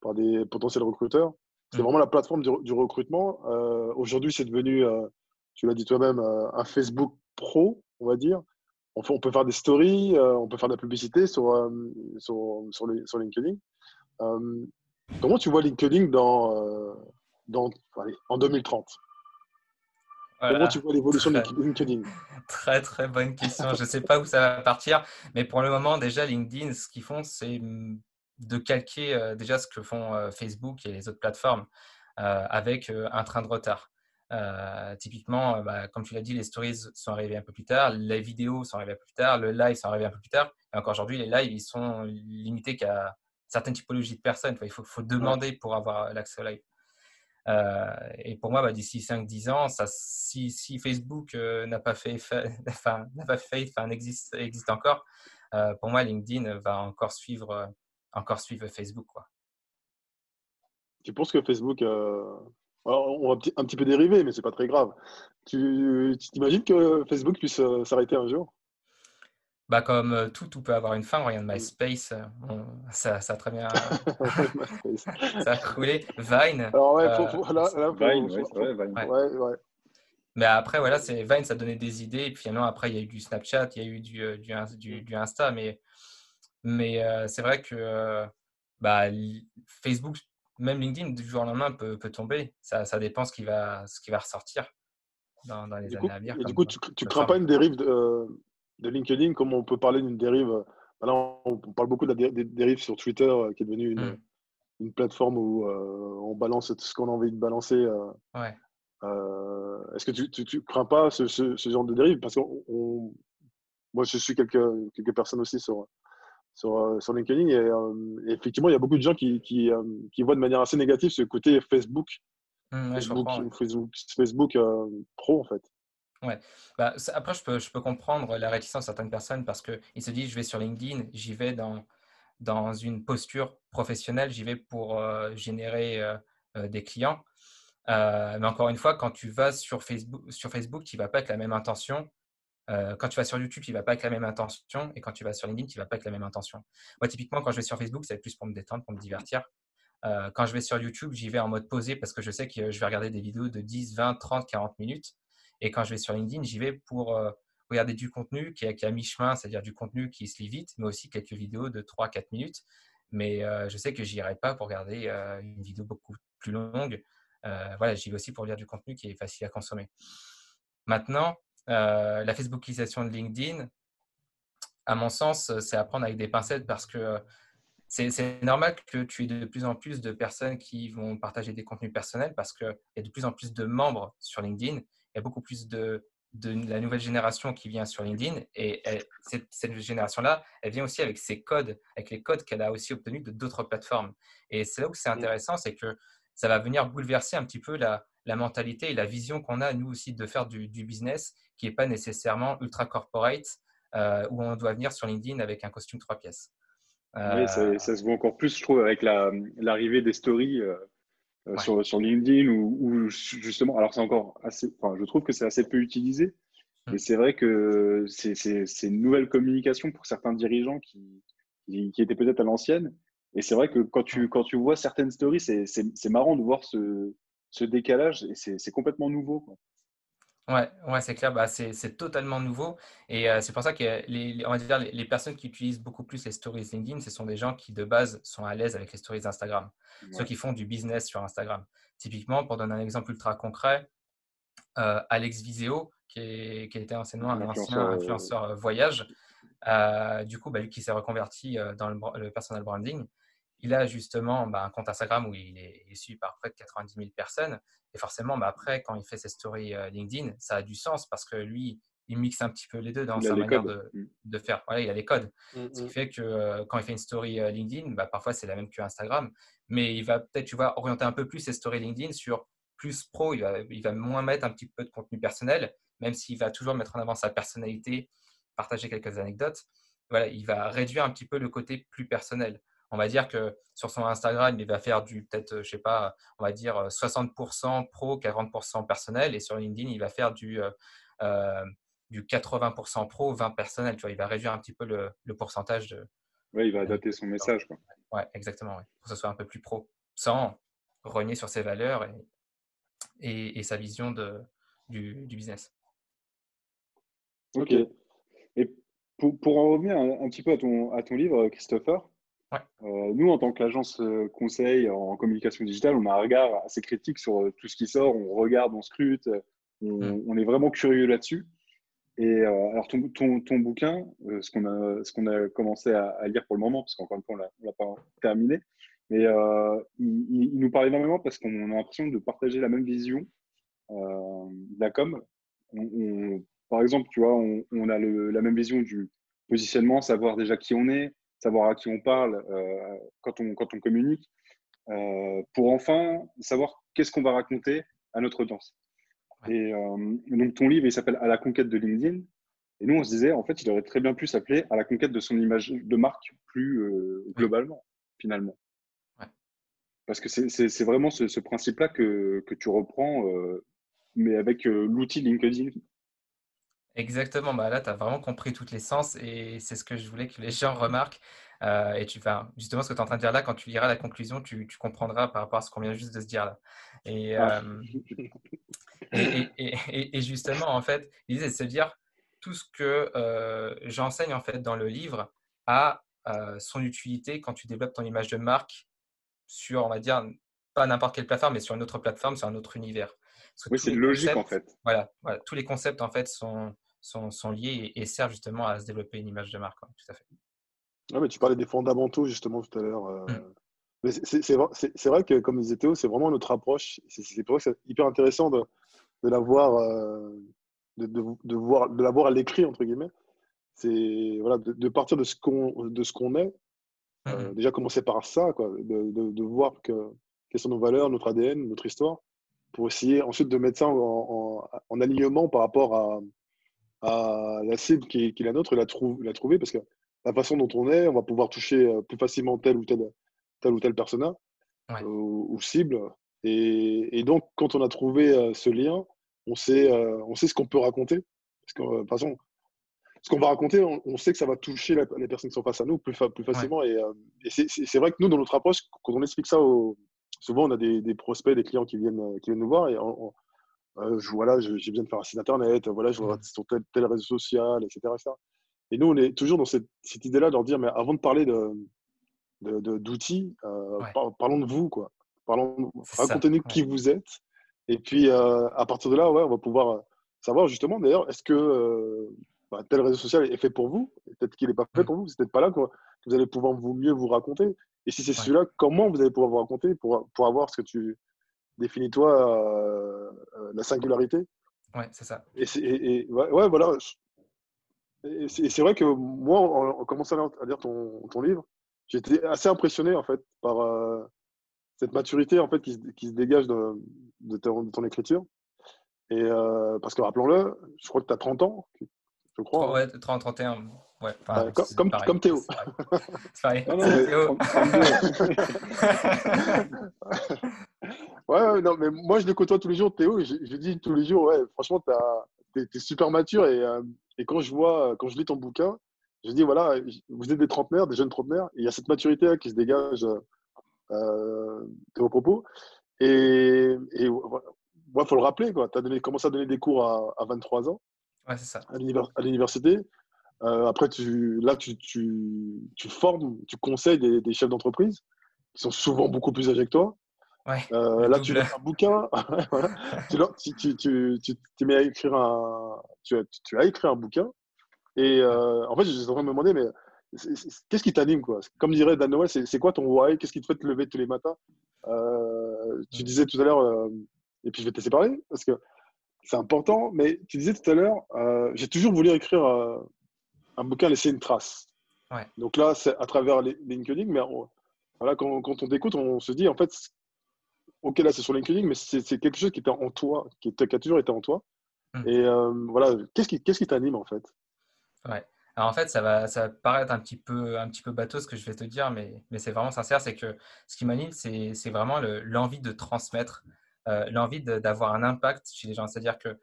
par des potentiels recruteurs. C'est vraiment la plateforme du, recrutement. Euh, aujourd'hui, c'est devenu, euh, tu l'as dit toi-même, euh, un Facebook pro, on va dire. On, on peut faire des stories, on peut faire de la publicité sur, sur, sur, les, sur, LinkedIn. comment tu vois LinkedIn dans, dans, en 2030 Comment tu vois l'évolution de LinkedIn? Très, très bonne question. Je ne sais pas où ça va partir, mais pour le moment, déjà, LinkedIn, ce qu'ils font, c'est de calquer euh, déjà ce que font euh, Facebook et les autres plateformes euh, avec un train de retard. typiquement, bah, comme tu l'as dit, les stories sont arrivées un peu plus tard, les vidéos sont arrivées un peu plus tard, le live sont arrivés un peu plus tard. Et encore aujourd'hui, les lives, ils sont limités qu'à certaines typologies de personnes. il faut, demander pour avoir l'accès au live. et pour moi, bah, d'ici 5-10 ans, ça, si, Facebook n'a pas fait, enfin, n'a pas fait, enfin, existe, existe encore, pour moi, LinkedIn va encore suivre encore suivre Facebook. Quoi. Tu penses que Facebook, euh, on va un petit peu dériver, mais c'est pas très grave. Tu t'imagines que Facebook puisse euh, s'arrêter un jour? Bah comme euh, tout, tout peut avoir une fin. Regarde MySpace, ça, ça, a très bien, ça a coulé. Vine. Alors ouais, Vine, ouais, ouais. Mais après, voilà, c'est Vine, ça donnait des idées. Et puis finalement, après, il y a eu du Snapchat, il y a eu du, du, du Insta, mais mais c'est vrai que bah, Facebook, même LinkedIn, du jour au lendemain, peut, peut tomber. Ça, ça, dépend ce qui va, ce qui va ressortir dans, dans les années à venir. Et du coup, tu ne crains pas une dérive de, de, LinkedIn comme on peut parler d'une dérive bah, Là, on, parle beaucoup de la dérive sur Twitter, qui est devenue une, mmh. une plateforme où on balance tout ce qu'on a envie de balancer. ouais. Est-ce que tu, tu, crains pas ce, ce, genre de dérive? Parce que moi, je suis quelques, quelques personnes aussi sur, sur, euh, sur LinkedIn. Euh, et, effectivement, il y a beaucoup de gens qui, qui, euh, qui, voient de manière assez négative ce côté Facebook, mmh, Facebook, Facebook, Facebook pro, en fait. Ouais. Bah, après, je peux, je peux comprendre la réticence de certaines personnes parce qu'ils se disent je vais sur LinkedIn, j'y vais dans, dans une posture professionnelle, j'y vais pour générer des clients. mais encore une fois, quand tu vas sur Facebook, sur Facebook tu ne vas pas avec la même intention euh, quand tu vas sur YouTube, tu vas pas avec la même intention. Et quand tu vas sur LinkedIn, tu vas pas avec la même intention. Moi, typiquement, quand je vais sur Facebook, c'est plus pour me détendre, pour me divertir. Euh, quand je vais sur YouTube, j'y vais en mode posé parce que je sais que je vais regarder des vidéos de 10, 20, 30, 40 minutes. Et quand je vais sur LinkedIn, j'y vais pour euh, regarder du contenu qui est, à mi-chemin, c'est-à-dire du contenu qui se lit vite, mais aussi quelques vidéos de 3, 4 minutes. Mais je sais que je n'irai pas pour regarder une vidéo beaucoup plus longue. voilà, j'y vais aussi pour lire du contenu qui est facile à consommer. Maintenant, euh, la Facebookisation de LinkedIn, à mon sens, c'est à prendre avec des pincettes parce que c'est normal que tu aies de plus en plus de personnes qui vont partager des contenus personnels parce qu'il y a de plus en plus de membres sur LinkedIn. Il y a beaucoup plus de, de la nouvelle génération qui vient sur LinkedIn et cette, cette génération-là, elle vient aussi avec ses codes, avec les codes qu'elle a aussi obtenus de d'autres plateformes. Et c'est là où c'est mmh. intéressant, c'est que ça va venir bouleverser un petit peu la, la mentalité et la vision qu'on a, nous aussi, de faire du, business qui n'est pas nécessairement ultra corporate, euh, où on doit venir sur LinkedIn avec un costume trois pièces. Oui, ça, se voit encore plus, je trouve, avec l'arrivée des stories. Euh, sur, sur LinkedIn ou, justement, alors c'est encore assez, enfin, je trouve que c'est assez peu utilisé. Et mm. c'est vrai que c'est une nouvelle communication pour certains dirigeants qui, qui, étaient peut-être à l'ancienne. Et c'est vrai que quand tu, quand tu vois certaines stories, c'est marrant de voir ce, ce décalage c'est complètement nouveau. Quoi. Ouais, ouais c'est clair, bah, c'est totalement nouveau. Et euh, c'est pour ça que les, on va dire, les, personnes qui utilisent beaucoup plus les stories LinkedIn, ce sont des gens qui de base sont à l'aise avec les stories Instagram, ceux qui font du business sur Instagram. Typiquement, pour donner un exemple ultra concret, euh, Alex Viseo, qui, est, qui était anciennement un ancien influenceur euh, voyage, du coup, bah, lui qui s'est reconverti dans le, personal branding, il a justement bah, un compte Instagram où il est, suivi par près de 90 000 personnes. Et forcément, bah, après, quand il fait ses stories euh, LinkedIn, ça a du sens parce que lui, il mixe un petit peu les deux dans sa manière de, mm. de, faire. Voilà, il a les codes. Mm, Ce qui mm. fait que euh, quand il fait une story euh, LinkedIn, bah, parfois c'est la même que Instagram. Mais il va peut-être, tu vois, orienter un peu plus ses stories LinkedIn sur plus pro. Il va, il va moins mettre un petit peu de contenu personnel, même s'il va toujours mettre en avant sa personnalité, partager quelques anecdotes. Voilà, il va réduire un petit peu le côté plus personnel on va dire que sur son Instagram, il va faire du peut-être, je sais pas, on va dire 60% pro, 40% personnel. Et sur LinkedIn, il va faire du, euh, du 80% pro, 20 personnel. Tu vois, il va réduire un petit peu le, pourcentage de. Oui, il va adapter son message. Quoi. Ouais, exactement. Pour que ce soit un peu plus pro, sans renier sur ses valeurs et, et, sa vision de, du, business. Ok. Et pour, pour en revenir un, un, petit peu à ton, à ton livre, Christopher, euh, nous, en tant qu'agence euh, conseil en communication digitale, on a un regard assez critique sur euh, tout ce qui sort. On regarde, on scrute, on, mm. est vraiment curieux là-dessus. Et alors, ton, ton, bouquin, ce qu'on a, ce qu'on a commencé à, lire pour le moment, parce qu'encore une fois, on ne l'a pas terminé, mais il, nous parle énormément parce qu'on a l'impression de partager la même vision de la com. par exemple, tu vois, on, a la même vision du positionnement, savoir déjà qui on est, savoir à qui on parle euh, quand, on, quand on communique, euh, pour enfin savoir qu'est-ce qu'on va raconter à notre audience. Et euh, donc, ton livre, il s'appelle À la conquête de LinkedIn. Et nous, on se disait, en fait, il aurait très bien pu s'appeler À la conquête de son image de marque plus globalement, finalement. Parce que c'est vraiment ce, ce principe-là que, que, tu reprends, mais avec l'outil LinkedIn Exactement, bah là, tu as vraiment compris toutes les sens et c'est ce que je voulais que les gens remarquent. Euh, et tu vas justement ce que tu es en train de dire là, quand tu liras la conclusion, tu, comprendras par rapport à ce qu'on vient juste de se dire là. Et, euh, et, justement, en fait, l'idée, c'est de se dire tout ce que euh, j'enseigne en fait dans le livre a son utilité quand tu développes ton image de marque sur, on va dire, pas n'importe quelle plateforme, mais sur une autre plateforme, sur un autre univers. Oui, c'est logique en fait. Voilà, voilà, tous les concepts en fait sont, sont, liés et, servent justement à se développer une image de marque. Tout à fait. Ah, mais tu parlais des fondamentaux justement tout à l'heure. Euh, mmh. C'est vrai que, comme disait Théo, c'est vraiment notre approche. C'est pour ça que c'est hyper intéressant de, de l'avoir euh, de, de, de, voir, de l'avoir à l'écrit, entre guillemets. C'est voilà, de, partir de ce qu'on est. Euh, mmh. déjà commencer par ça, quoi, de, voir que, quelles sont nos valeurs, notre ADN, notre histoire, pour essayer ensuite de mettre ça en, en alignement par rapport à, à la cible qui est, la nôtre la, trouve, la trouver parce que la façon dont on est, on va pouvoir toucher euh, plus facilement tel ou tel, tel ou tel persona euh, ou, cible. Et, donc, quand on a trouvé euh, ce lien, on sait, on sait ce qu'on peut raconter. Parce que, de toute façon, ce qu'on va raconter, on, sait que ça va toucher les personnes qui sont face à nous plus, plus facilement. Et, c'est vrai que nous, dans notre approche, quand on explique ça, souvent on a des, des, prospects, des clients qui viennent, qui viennent nous voir et on, euh, je, voilà, j'ai besoin de faire un site internet, voilà, je vois mmh. sur tel, tel réseau social, etc., Et nous, on est toujours dans cette, cette idée-là de leur dire, mais avant de parler d'outils, de, euh, parlons de vous, quoi. racontez-nous qui vous êtes. Et puis, euh, à partir de là, ouais, on va pouvoir savoir justement, d'ailleurs, est-ce que bah, tel réseau social est fait pour vous? Peut-être qu'il n'est pas fait pour vous, c'est peut-être pas là que vous allez pouvoir vous mieux vous raconter. Et si c'est celui-là, comment vous allez pouvoir vous raconter pour, pour avoir ce que tu, définis-toi euh, euh, la singularité. Ouais, c'est ça. Et, ouais, voilà. Et c'est vrai que moi, en, commençant à lire ton, ton livre, j'étais assez impressionné en fait par euh, cette maturité en fait qui, qui se dégage de, de, ton, écriture. Et parce que rappelons-le, je crois que tu as 30 ans, je crois. Hein. Ouais, 30, 31. Ouais, comme, comme, Théo. C'est pareil. non, non, mais moi, je le côtoie tous les jours, Théo, je, je dis tous les jours, ouais, franchement, tu es, super mature. Et, euh, et, quand je vois, quand je lis ton bouquin, je dis, voilà, vous êtes des trentenaires, des jeunes trentenaires, et il y a cette maturité qui se dégage euh, de vos propos. Et il faut le rappeler, tu as commencé à donner des cours à, à 23 ans. Ouais, c'est ça. À l'université. Euh, après, tu, là, tu, tu, tu, formes, tu conseilles des, des chefs d'entreprise qui sont souvent beaucoup plus âgés que toi. Ouais, euh, là, tu lis un bouquin. tu, tu, tu, tu, mets à écrire un, tu, as, tu as écrit un bouquin. Et euh, en fait, j'étais en train de me demander, mais qu'est-ce qui t'anime quoi? Comme dirait Dan Noël, c'est quoi ton why? Qu'est-ce qui te fait te lever tous les matins? Euh, Tu disais tout à l'heure, et puis je vais te laisser parler parce que c'est important, mais tu disais tout à l'heure, j'ai toujours voulu écrire un bouquin, laisser une trace. Ouais. Donc là, c'est à travers LinkedIn, mais voilà, quand, quand on t'écoute, on se dit en fait, ok, là c'est sur LinkedIn, mais c'est quelque chose qui était en toi, qui, qui, a toujours été en toi. Mmh. Et euh, voilà, qu'est-ce qui t'anime en fait? Ouais. Alors en fait, ça va, ça va paraître un petit peu, un petit peu bateau ce que je vais te dire, mais, mais c'est vraiment sincère. C'est que ce qui m'anime, c'est vraiment l'envie de transmettre, euh, l'envie d'avoir un impact chez les gens. C'est-à-dire que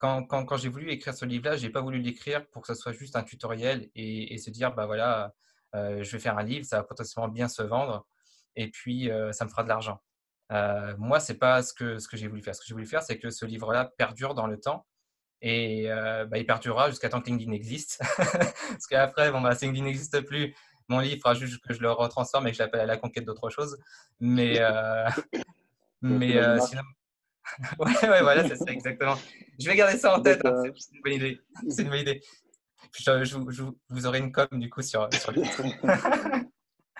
quand, quand, quand j'ai voulu écrire ce livre-là, je n'ai pas voulu l'écrire pour que ce soit juste un tutoriel et, et se dire, bah voilà, euh, je vais faire un livre, ça va potentiellement bien se vendre et puis euh, ça me fera de l'argent. Euh, moi, ce n'est pas ce que, ce que j'ai voulu faire. Ce que j'ai voulu faire, c'est que ce livre-là perdure dans le temps et euh, bah, il perdurera jusqu'à temps que LinkedIn existe. Parce qu'après, bon, bah, si LinkedIn n'existe plus, mon livre fera juste que je le retransforme et que je l'appelle à la conquête d'autre chose. Mais, euh, mais sinon, ouais, ouais, voilà, c'est ça, exactement. Je vais garder ça en tête, hein, c'est une bonne idée. C'est une bonne idée. Je, je, je, vous aurez une com du coup sur, sur le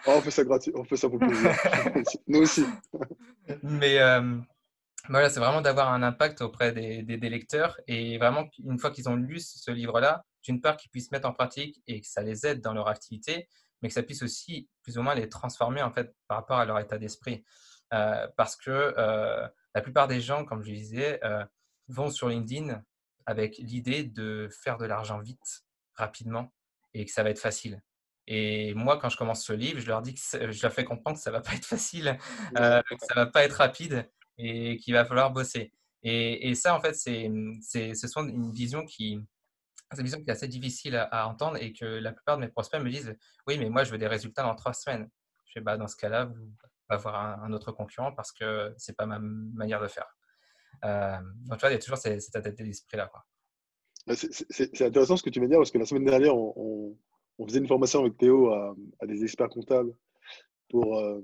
oh, on fait ça gratuit, on fait ça pour plaisir. Nous aussi. Mais euh, voilà, c'est vraiment d'avoir un impact auprès des, des, des, lecteurs et vraiment, une fois qu'ils ont lu ce livre-là, d'une part, qu'ils puissent mettre en pratique et que ça les aide dans leur activité, mais que ça puisse aussi plus ou moins les transformer en fait par rapport à leur état d'esprit. Euh, parce que euh, la plupart des gens, comme je disais, vont sur LinkedIn avec l'idée de faire de l'argent vite, rapidement, et que ça va être facile. Et moi, quand je commence ce livre, je leur dis que je leur fais comprendre que ça va pas être facile, euh, que ça va pas être rapide et qu'il va falloir bosser. Et, et ça, en fait, c'est, ce sont une vision qui, c'est une vision qui est assez difficile à, à, entendre et que la plupart de mes prospects me disent, oui, mais moi, je veux des résultats dans trois semaines. Je fais, bah, dans ce cas-là, vous avoir un, un, autre concurrent parce que c'est pas ma manière de faire. Euh, donc, tu vois, il y a toujours cet état d'esprit-là. C'est intéressant ce que tu de dire parce que la semaine dernière, on, on, on faisait une formation avec Théo à, à des experts comptables pour euh,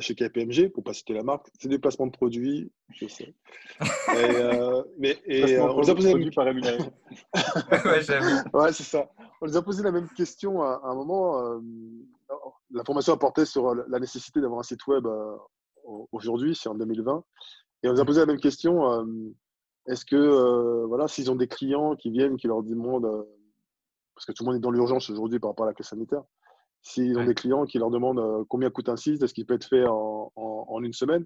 chez KPMG, pour pas citer la marque. C'est des placements de produits, je sais. Et, euh, mais, et, euh, on les a posé la même... par ouais, ouais c'est ça. On les a posé la même question à, à un moment. Euh, la formation a porté sur la nécessité d'avoir un site web euh, aujourd'hui, c'est en 2020. Et on nous a posé la même question. Euh, est-ce que, euh, voilà, s'ils ont des clients qui viennent, qui leur demandent, parce que tout le monde est dans l'urgence aujourd'hui par rapport à la crise sanitaire, s'ils ont ouais. des clients qui leur demandent combien coûte un site, est-ce qu'il peut être fait en, en, en une semaine?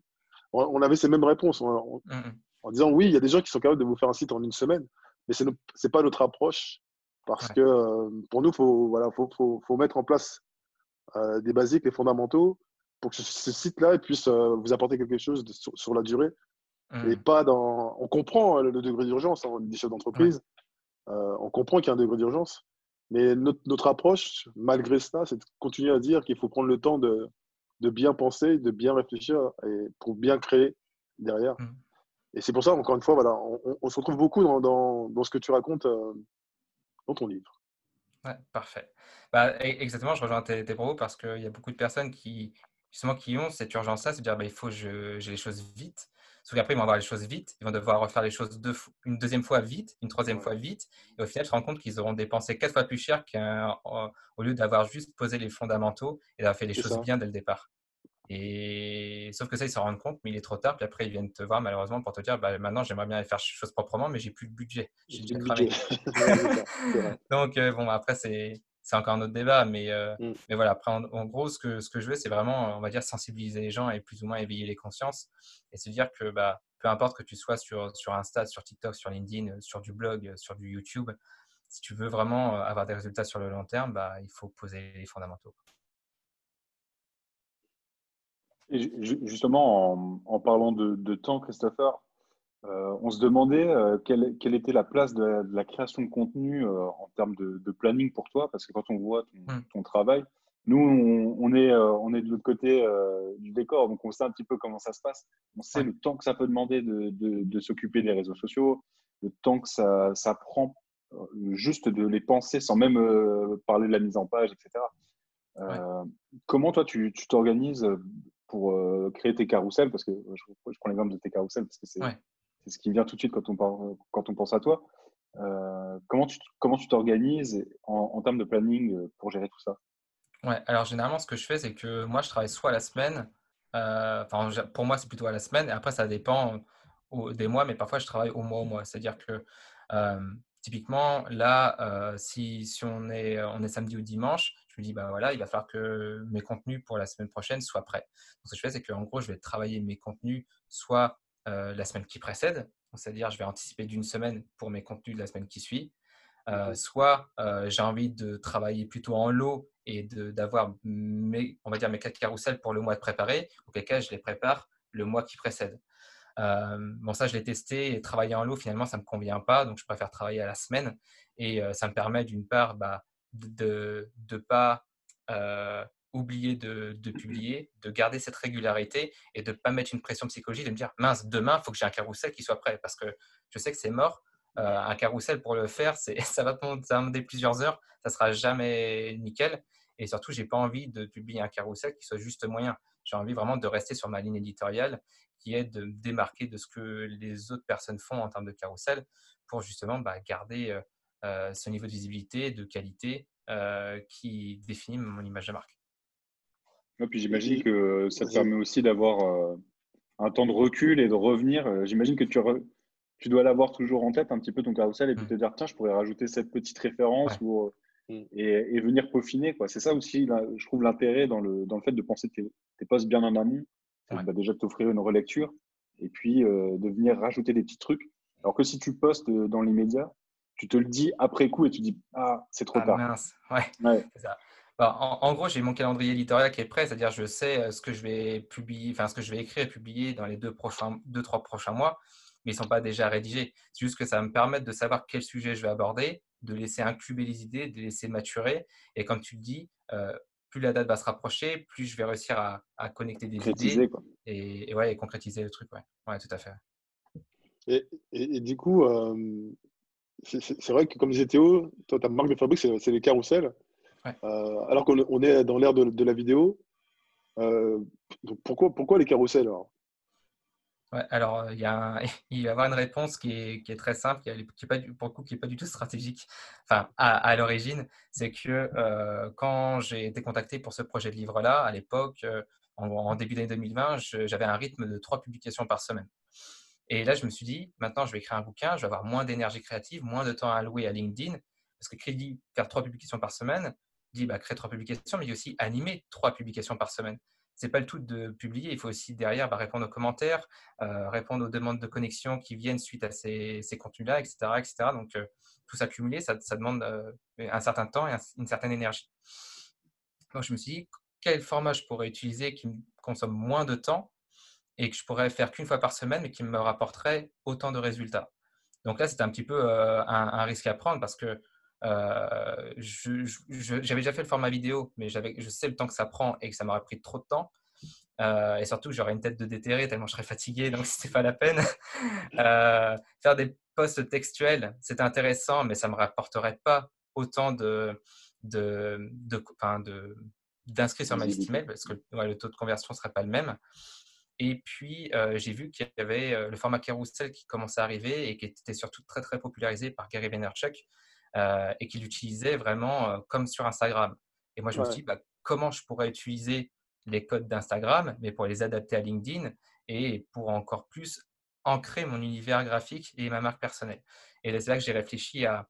On, on, avait ces mêmes réponses en, mm -hmm. en, disant oui, il y a des gens qui sont capables de vous faire un site en une semaine, mais ce n'est pas notre approche parce ouais. que pour nous, il faut, voilà, faut, faut, faut mettre en place euh, des basiques, les fondamentaux, pour que ce, ce site-là puisse euh, vous apporter quelque chose de, sur, sur, la durée. Mmh. Et pas dans. On comprend le, le degré d'urgence, hein, on est des chefs d'entreprise, ouais. euh, on comprend qu'il y a un degré d'urgence. Mais notre, notre, approche, malgré cela, c'est de continuer à dire qu'il faut prendre le temps de, de, bien penser, de bien réfléchir et pour bien créer derrière. Mmh. Et c'est pour ça, encore une fois, voilà, on, on se retrouve beaucoup dans, dans, dans, ce que tu racontes euh, dans ton livre. Ouais, parfait. Bah, e, exactement, je rejoins tes, tes propos parce qu'il y a beaucoup de personnes qui, justement, qui ont cette urgence-là, c'est de dire bah, il faut que j'ai les choses vite. Sauf qu'après, ils vont avoir les choses vite, ils vont devoir refaire les choses deux, une deuxième fois vite, une troisième fois vite. Et au final, tu te rends compte qu'ils auront dépensé quatre fois plus cher qu'au lieu d'avoir juste posé les fondamentaux et d'avoir fait les choses ça. bien dès le départ. Et sauf que ça, ils s'en rendent compte, mais il est trop tard. Puis après, ils viennent te voir malheureusement pour te dire bah, maintenant, j'aimerais bien faire les choses proprement, mais j'ai plus de budget. J'ai déjà cramé. Donc, euh, bon, après, c'est. C'est encore un autre débat, mais, euh, mm. mais voilà. Après, en, en, gros, ce que, ce que je veux, c'est vraiment, on va dire, sensibiliser les gens et plus ou moins éveiller les consciences et se dire que bah, peu importe que tu sois sur, sur Insta, sur TikTok, sur LinkedIn, sur du blog, sur du YouTube, si tu veux vraiment euh, avoir des résultats sur le long terme, bah, il faut poser les fondamentaux. Et justement, en, parlant de, temps, Christopher, euh, on se demandait euh, quelle, était la place de la, création de contenu euh, en termes de, planning pour toi, parce que quand on voit ton, hmm. travail, nous, on, est, on est de l'autre côté du décor, donc on sait un petit peu comment ça se passe. On sait le temps que ça peut demander de, s'occuper des réseaux sociaux, le temps que ça, ça prend juste de les penser sans même parler de la mise en page, etc. Comment toi, tu t'organises pour créer tes carousels? Parce que je, prends l'exemple de tes carousels parce que c'est c'est ce qui vient tout de suite quand on, pense à toi. Euh, comment tu t'organises en, termes de planning euh, pour gérer tout ça? Ouais, alors généralement, ce que je fais, c'est que moi, je travaille soit à la semaine, euh, enfin, pour moi, c'est plutôt à la semaine, et après, ça dépend des mois, mais parfois, je travaille au mois au mois. C'est-à-dire que typiquement, là, si, si on, est, on est samedi ou dimanche, je me dis, bah voilà, il va falloir que mes contenus pour la semaine prochaine soient prêts. Donc, ce que je fais, c'est qu'en gros, je vais travailler mes contenus soit euh, la semaine qui précède, c'est-à-dire je vais anticiper d'une semaine pour mes contenus de la semaine qui suit. Euh, soit euh, j'ai envie de travailler plutôt en lot et d'avoir mes, on va dire mes quatre carousels pour le mois de préparer, auquel cas je les prépare le mois qui précède. bon, ça, je l'ai testé et travailler en lot, finalement, ça ne me convient pas. Donc, je préfère travailler à la semaine. Et ça me permet, d'une part, bah, de ne pas oublier de, publier, de garder cette régularité et de ne pas mettre une pression psychologique, de me dire mince, demain, il faut que j'ai un carrousel qui soit prêt parce que je sais que c'est mort. Euh, un carrousel pour le faire, ça va demander plusieurs heures, ça sera jamais nickel. Et surtout, j'ai pas envie de publier un carrousel qui soit juste moyen. J'ai envie vraiment de rester sur ma ligne éditoriale qui est de me démarquer de ce que les autres personnes font en termes de carrousel pour justement bah, garder euh, euh, ce niveau de visibilité, de qualité qui définit mon image de marque puis j'imagine que ça te permet aussi d'avoir euh, un temps de recul et de revenir. Euh, j'imagine que tu, tu dois l'avoir toujours en tête un petit peu ton carousel et puis mm. te dire tiens, je pourrais rajouter cette petite référence ou, euh, mm. et, venir peaufiner. C'est ça aussi, je trouve, l'intérêt dans le, dans le fait de penser tes, tes posts bien en amont. Ouais. Bah, déjà t'offrir une relecture et puis de venir rajouter des petits trucs. Alors que si tu postes dans l'immédiat, tu te le dis après coup et tu dis ah c'est trop ah, tard. Mince. Ouais, ouais. c'est ça. Bah, en, gros, j'ai mon calendrier éditorial qui est prêt, c'est-à-dire je sais euh, ce que je vais publier, enfin ce que je vais écrire et publier dans les deux prochains, deux trois prochains mois, mais ils sont pas déjà rédigés. C'est juste que ça va me permettre de savoir quel sujet je vais aborder, de laisser incuber les idées, de laisser maturer. Et comme tu le dis, euh, plus la date va se rapprocher, plus je vais réussir à, connecter des idées Et, ouais, et concrétiser le truc. Ouais, ouais tout à fait. Et, et, du coup, euh, c'est vrai que comme disait Théo, toi, ta marque de fabrique, c'est les Euh, alors qu'on est dans l'ère de, la vidéo. Euh, donc pourquoi, pourquoi les carousels alors? Ouais, alors, il, y a il va y avoir une réponse qui est, qui est très simple, qui n'est pas, pour le coup, qui n'est pas du tout stratégique enfin, à, l'origine. C'est que euh, quand j'ai été contacté pour ce projet de livre-là, à l'époque, en, début d'année 2020, j'avais un rythme de trois publications par semaine. Et là, je me suis dit, maintenant, je vais écrire un bouquin, je vais avoir moins d'énergie créative, moins de temps à allouer à LinkedIn, parce que crédit, faire trois publications par semaine, dit bah, créer trois publications, mais il y a aussi animer trois publications par semaine. C'est pas le tout de publier, il faut aussi derrière bah, répondre aux commentaires, euh, répondre aux demandes de connexion qui viennent suite à ces, contenus-là, etc., etc. Donc euh, tout s'accumuler, ça, demande euh, un certain temps et une certaine énergie. Donc je me suis dit quel format je pourrais utiliser qui me consomme moins de temps et que je pourrais faire qu'une fois par semaine, mais qui me rapporterait autant de résultats? Donc là, c'était un petit peu un, risque à prendre parce que euh, j'avais déjà fait le format vidéo, mais je sais le temps que ça prend et que ça m'aurait pris trop de temps. Euh, et surtout, j'aurais une tête de déterré tellement je serais fatigué, donc c'était pas la peine. Euh, faire des posts textuels, c'est intéressant, mais ça me rapporterait pas autant de, de, de, d'inscrits sur ma liste email parce que le taux de conversion serait pas le même. Et puis, j'ai vu qu'il y avait le format carousel qui commençait à arriver et qui était surtout très, très popularisé par Gary Vaynerchuk. Euh, et qu'il utilisait vraiment euh, comme sur Instagram. Et moi, je me suis dit, bah, comment je pourrais utiliser les codes d'Instagram, mais pour les adapter à LinkedIn et pour encore plus ancrer mon univers graphique et ma marque personnelle. Et c'est là que j'ai réfléchi à,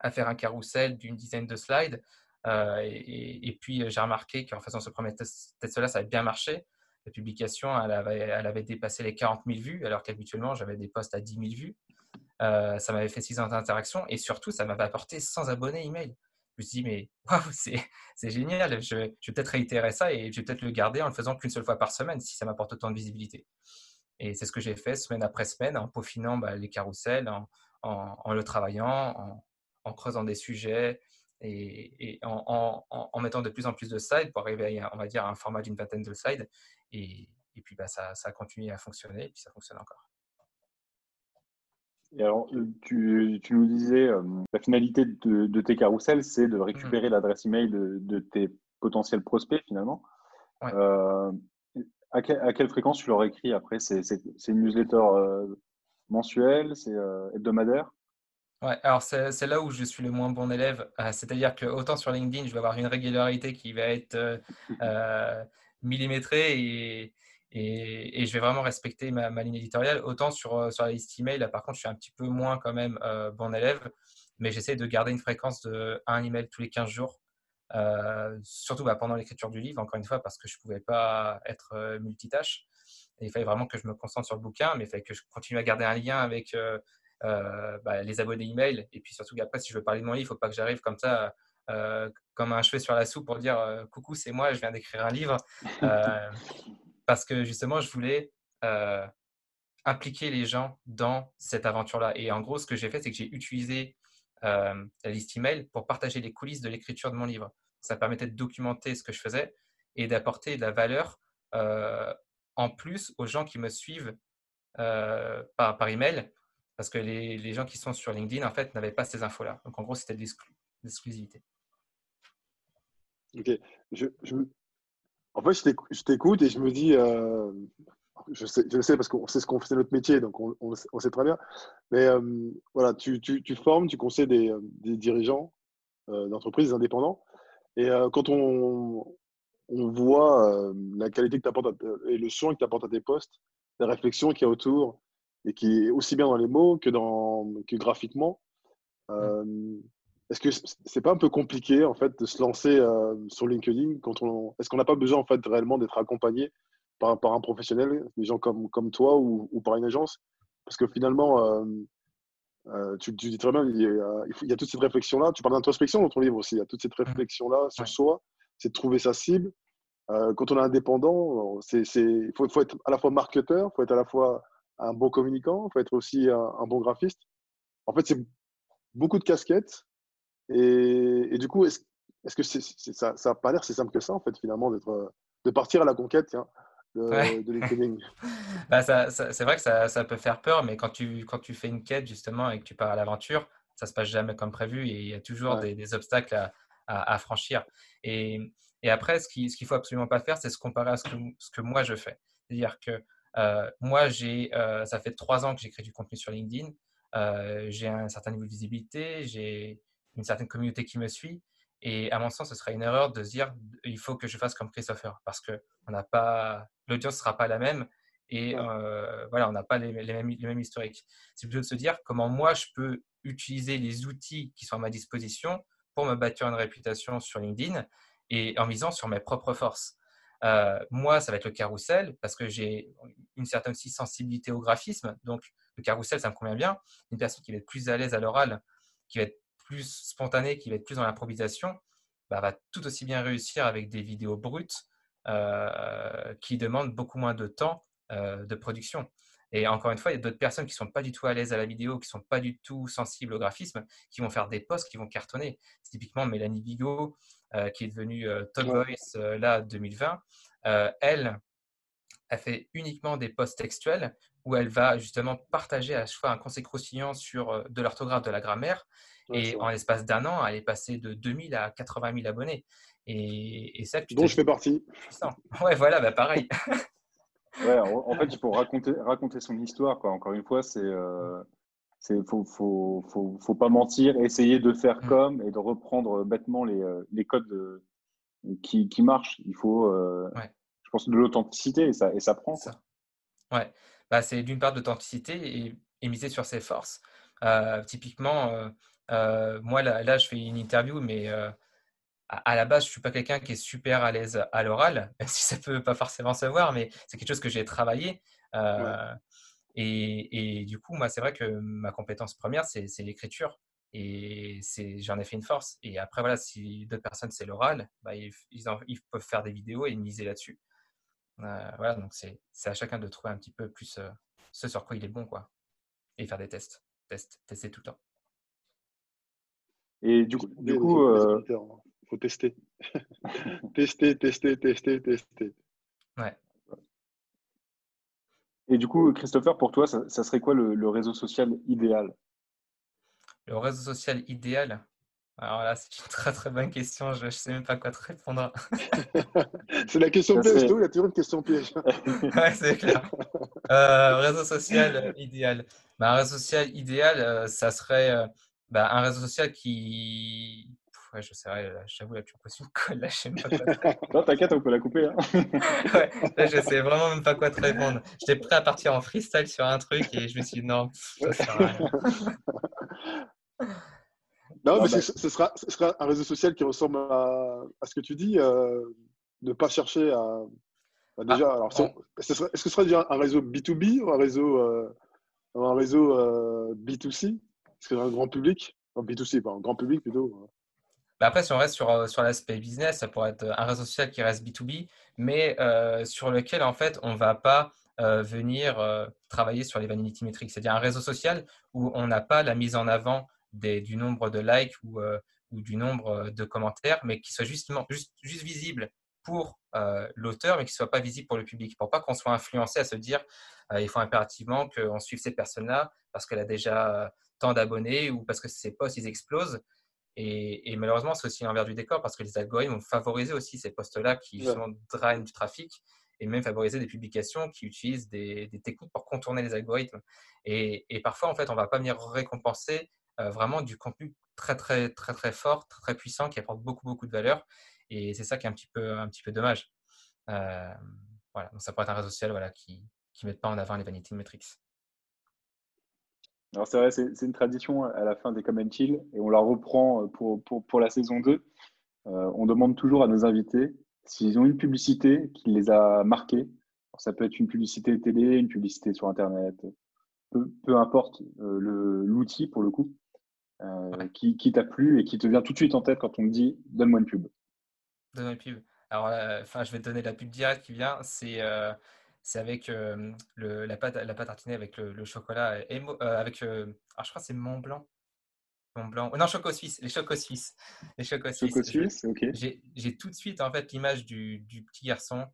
à, faire un carrousel d'une dizaine de slides. Euh, et, puis, j'ai remarqué qu'en faisant ce premier test-là, ça avait bien marché. La publication, elle avait, elle avait dépassé les 40 000 vues, alors qu'habituellement, j'avais des posts à 10 000 vues. Euh, ça m'avait fait 6 ans d'interaction et surtout, ça m'avait apporté 100 abonnés email. me suis dit, mais waouh, c'est génial, je, vais peut-être réitérer ça et je vais peut-être le garder en le faisant qu'une seule fois par semaine si ça m'apporte autant de visibilité. Et c'est ce que j'ai fait semaine après semaine en peaufinant bah, les carousels, en, le travaillant, en, creusant des sujets et, en, mettant de plus en plus de slides pour arriver à, on va dire, un format d'une vingtaine de slides. Et, puis, bah, ça, ça a continué à fonctionner et puis ça fonctionne encore. Et alors, tu, tu nous disais, euh, la finalité de, tes carousels, c'est de récupérer mmh. l'adresse email de, de, tes potentiels prospects finalement. Euh, à, à, quelle fréquence tu leur écris après? C'est une newsletter euh, mensuelle C'est hebdomadaire? Ouais, alors c'est là où je suis le moins bon élève. C'est-à-dire que autant sur LinkedIn, je vais avoir une régularité qui va être millimétrée et, et, je vais vraiment respecter ma, ligne éditoriale. Autant sur, euh, sur la liste email, là, par contre, je suis un petit peu moins quand même euh, bon élève, mais j'essaie de garder une fréquence de un email tous les 15 jours. Euh, surtout bah, pendant l'écriture du livre, encore une fois, parce que je ne pouvais pas être multitâche. Et il fallait vraiment que je me concentre sur le bouquin, mais il fallait que je continue à garder un lien avec bah, les abonnés email. Et puis surtout qu'après, si je veux parler de mon livre, il ne faut pas que j'arrive comme ça, comme un cheveu sur la soupe pour dire coucou, c'est moi, je viens d'écrire un livre parce que justement, je voulais impliquer les gens dans cette aventure-là. Et en gros, ce que j'ai fait, c'est que j'ai utilisé la liste email pour partager les coulisses de l'écriture de mon livre. Ça permettait de documenter ce que je faisais et d'apporter de la valeur en plus aux gens qui me suivent par, par email, parce que les, les, gens qui sont sur LinkedIn, en fait, n'avaient pas ces infos-là. Donc, en gros, c'était de l'exclusivité. Ok. Je, je, en fait, je t'écoute et je me dis, euh, je, sais, je sais parce qu'on sait ce qu'on fait, notre métier, donc on, on, sait très bien. Mais euh, voilà, tu, tu, tu, formes, tu conseilles des, euh, des dirigeants d'entreprises, des indépendants. Et quand on, on voit la qualité que tu apportes et le soin que tu apportes à tes postes, la réflexion qu'il y a autour, et qui est aussi bien dans les mots que, dans, que graphiquement. Est-ce que c'est pas un peu compliqué en fait de se lancer euh, sur LinkedIn quand on est-ce qu'on n'a pas besoin en fait réellement d'être accompagné par, par, un professionnel, des gens comme, comme toi ou, ou par une agence? Parce que finalement, euh, euh, tu, dis très bien, il y, a, il, y a, toute cette réflexion là. Tu parles d'introspection dans ton livre aussi. Il y a toute cette mmh. réflexion là sur soi, c'est de trouver sa cible. quand on est indépendant, il faut, faut, être à la fois marketeur, il faut être à la fois un bon communicant, il faut être aussi un, un bon graphiste. En fait, c'est beaucoup de casquettes et, du coup, est-ce est que ça n'a pas l'air si simple que ça, en fait, finalement, de partir à la conquête de, LinkedIn bah, C'est vrai que ça, ça, peut faire peur, mais quand tu, quand tu fais une quête, justement, et que tu pars à l'aventure, ça ne se passe jamais comme prévu et il y a toujours des, obstacles à, à, franchir. Et, et, après, ce qu'il qu'il faut absolument pas faire, c'est se comparer à ce que, ce que moi je fais. C'est-à-dire que euh, moi, euh, ça fait trois ans que j'écris du contenu sur LinkedIn. Euh, j'ai un certain niveau de visibilité, j'ai une certaine communauté qui me suit. Et à mon sens, ce serait une erreur de se dire il faut que je fasse comme Christopher parce que on n'a pas l'audience sera pas la même et euh, voilà, on n'a pas les, mêmes, les mêmes historiques. C'est plutôt de se dire comment moi je peux utiliser les outils qui sont à ma disposition pour me bâtir une réputation sur LinkedIn et en misant sur mes propres forces. Euh, moi, ça va être le carrousel parce que j'ai une certaine aussi sensibilité au graphisme. Donc, le carrousel, ça me convient bien. Une personne qui va être plus à l'aise à l'oral, qui va être plus spontané, qui va être plus dans l'improvisation, bah, va tout aussi bien réussir avec des vidéos brutes euh, qui demandent beaucoup moins de temps euh, de production. Et encore une fois, il y a d'autres personnes qui ne sont pas du tout à l'aise à la vidéo, qui ne sont pas du tout sensibles au graphisme, qui vont faire des posts qui vont cartonner. Typiquement, Mélanie Bigot, euh, qui est devenue Top Voice là 2020, elle a fait uniquement des posts textuels où elle va justement partager à chaque fois un conseil croustillant sur de l'orthographe, de la grammaire, et en l'espace d'un an, elle est passée de 2000 à 80 000 abonnés. Et, et ça, tu Dont je fais partie. Ouais, voilà, bah pareil. ouais, en, fait, il faut raconter, raconter son histoire. Quoi. Encore une fois, c'est. Euh, faut, faut, faut, faut, pas mentir, essayer de faire mmh. comme et de reprendre bêtement les, euh, les codes euh, qui, qui, marchent. Il faut, euh, je pense, de l'authenticité et ça, et ça prend. Ça. Ouais, bah, c'est d'une part de l'authenticité et, et, miser sur ses forces. typiquement, euh, moi, là, je fais une interview, mais euh, à, la base, je ne suis pas quelqu'un qui est super à l'aise à l'oral, même si ça ne peut pas forcément se voir, mais c'est quelque chose que j'ai travaillé. Euh, et, du coup, moi, c'est vrai que ma compétence première, c'est l'écriture. Et j'en ai fait une force. Et après, voilà, si d'autres personnes, c'est l'oral, bah, ils, ils, peuvent faire des vidéos et miser là-dessus. Voilà, donc c'est à chacun de trouver un petit peu plus ce sur quoi il est bon, quoi. Et faire des tests. Test, tester tout le temps. Et du coup, du coup euh... faut tester. tester, tester, tester, tester. Ouais. Et du coup, Christopher, pour toi, ça, serait quoi le, réseau social idéal? Le réseau social idéal? Alors là, c'est une très très bonne question. Je ne sais même pas quoi te répondre. c'est la question piège. Il y a toujours une question piège. ouais, c'est clair. Euh, réseau social idéal. Bah, un réseau social idéal, euh, ça serait euh, bah, un réseau social qui, ouais, je sais, j'avoue, la plus possible, là, je sais même pas quoi. non, t'inquiète, on peut la couper. Hein. ouais, là, je sais vraiment même pas quoi te répondre. J'étais prêt à partir en freestyle sur un truc et je me suis dit non, ça sert à rien. Non, mais bah ce, sera, ce sera un réseau social qui ressemble à, à ce que tu dis, euh, de ne pas chercher à. Bah, déjà, ah, alors, est-ce que ce serait déjà un réseau B2B ou un réseau, euh, un réseau euh, B2C Est-ce que un grand public? B2C, pas grand public plutôt. Hein. Bah, après, si on reste sur, euh, sur l'aspect business, ça pourrait être un réseau social qui reste B2B, mais euh, sur lequel, en fait, on ne va pas euh, venir travailler sur les vanity metrics. C'est-à-dire un réseau social où on n'a pas la mise en avant des, du nombre de likes ou, ou, du nombre de commentaires, mais qui soit justement, juste, juste visible pour l'auteur, mais qui ne soit pas visible pour le public. Pour pas qu'on soit influencé à se dire il faut impérativement qu'on suive cette personne-là parce qu'elle a déjà tant d'abonnés ou parce que ses posts ils explosent. Et, malheureusement, c'est aussi l'envers du décor parce que les algorithmes vont favoriser aussi ces postes-là qui justement drainent du trafic et même favoriser des publications qui utilisent des, techniques pour contourner les algorithmes. Et, parfois, en fait, on ne va pas venir récompenser euh, vraiment du contenu très, très, très, très fort, très, puissant, qui apporte beaucoup, beaucoup de valeur. Et c'est ça qui est un petit peu, un petit peu dommage. Euh, voilà. Donc, ça pourrait être un réseau social voilà, qui ne met pas en avant les vanity metrics. Alors c'est vrai, c'est une tradition à la fin des Comment Chill et on la reprend euh, pour, pour, pour la saison 2. Euh, on demande toujours à nos invités s'ils ont une publicité qui les a marqués. ça peut être une publicité télé, une publicité sur Internet, peu, peu importe euh, l'outil pour le coup, euh, qui, qui t'a plu et qui te vient tout de suite en tête quand on te dit donne-moi une pub. Donne-moi une pub. Alors, enfin, je vais te donner la pub directe qui vient. C'est c'est avec le, la, pâte, la pâte tartinée avec le, chocolat, et, avec, alors je crois que c'est Mont Blanc. Mont Blanc. Non, Choco Suisse, les Chocos Suisses. Les Chocos Suisses. ok. J'ai tout de suite en fait l'image du, du, petit garçon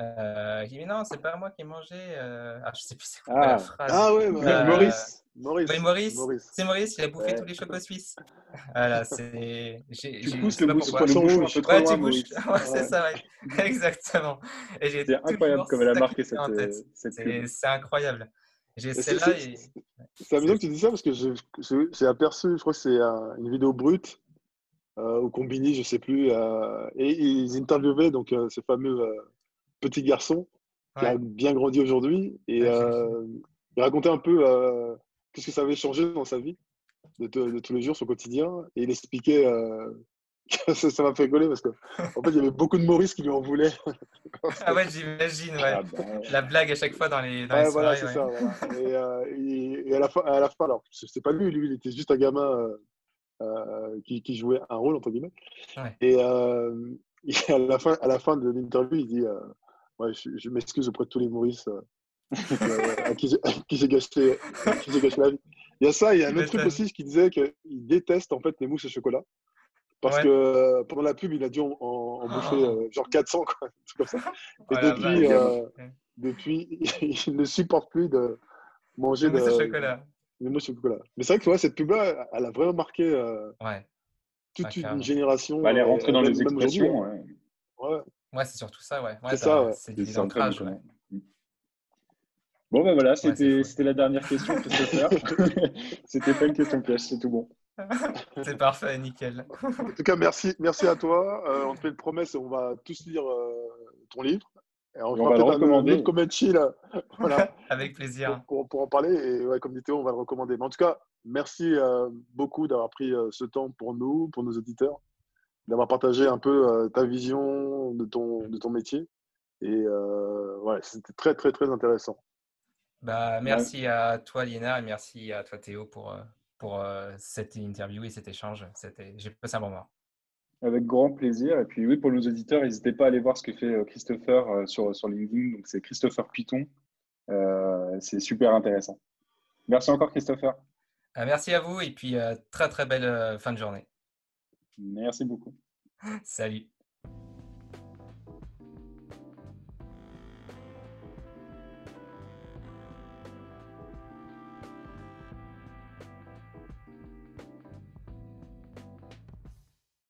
euh, dit, mais non, c'est pas moi qui ai mangé. Euh... Ah, je sais plus c'est quoi ah. la phrase. Ah ouais, euh... Maurice. Maurice. Oui, Maurice. Maurice. C'est Maurice, il a bouffé tous les chocos suisses. Voilà, c'est. Tu pousses le bouche, poisson rouge ouais, loin, ouais, c'est ça, ouais. Exactement. C'est incroyable comme elle a marqué cette, euh, cette C'est incroyable. J'ai celle-là et. C'est amusant que tu dis ça parce que j'ai aperçu, je crois que c'est une vidéo brute euh, au Combini, je sais plus, euh, et ils interviewaient donc euh, ce fameux petit garçon qui a bien grandi aujourd'hui et il racontait un peu qu'est-ce que ça avait changé dans sa vie de, tous les jours, son quotidien, et il expliquait ça m'a fait rigoler parce qu'en en fait, il y avait beaucoup de Maurice qui lui en voulaient. ah ouais, j'imagine, ouais. Ah bah la blague à chaque fois dans les, dans ouais, les voilà, c'est ça. Voilà. Et, et, à, la fin, à la fin, alors, c'est pas lui, lui, il était juste un gamin euh, qui, qui, jouait un rôle, entre guillemets. Et, euh, à, la fin, à la fin de l'interview, il dit euh, ouais, Je, m'excuse auprès de tous les Maurice à qui j'ai gâché, gâché la vie. Il y a ça, il y a un autre truc aussi qui disait qu'il déteste en fait les mousses au chocolat. Parce que pendant la pub, il a dû en, en, bouffer oh. genre 400, quoi, comme ça. Et depuis, depuis, il ne supporte plus de manger de, chocolat. Mais c'est vrai que cette pub-là, elle a vraiment marqué euh, toute une génération. Bah, elle est rentrée dans les expressions. Hein. Ouais, ouais. c'est surtout ça. Ouais. c'est ça. C'est du ancrage. Bon, ben voilà, c'était la dernière question, C'était pas une question piège, c'est tout bon. c'est parfait, nickel. En tout cas, merci, merci à toi. Euh, on te fait une promesse, on va tous lire euh, ton livre. Et on, va le recommander. voilà. Avec plaisir. Pour, pour, en parler. Et ouais, comme dit Théo, on va le recommander. Mais en tout cas, merci euh, beaucoup d'avoir pris euh, ce temps pour nous, pour nos auditeurs, d'avoir partagé un peu euh, ta vision de ton, de ton métier. Et ouais, c'était très, très, très intéressant. Bah, merci à toi, Lina, et merci à toi, Théo, pour, pour cette interview et cet échange. J'ai passé un bon moment. Avec grand plaisir. Et puis oui, pour nos auditeurs, n'hésitez pas à aller voir ce que fait Christopher sur, sur LinkedIn. Donc c'est Christopher Python. c'est super intéressant. Merci encore Christopher. merci à vous et puis très très belle fin de journée. Merci beaucoup. Salut.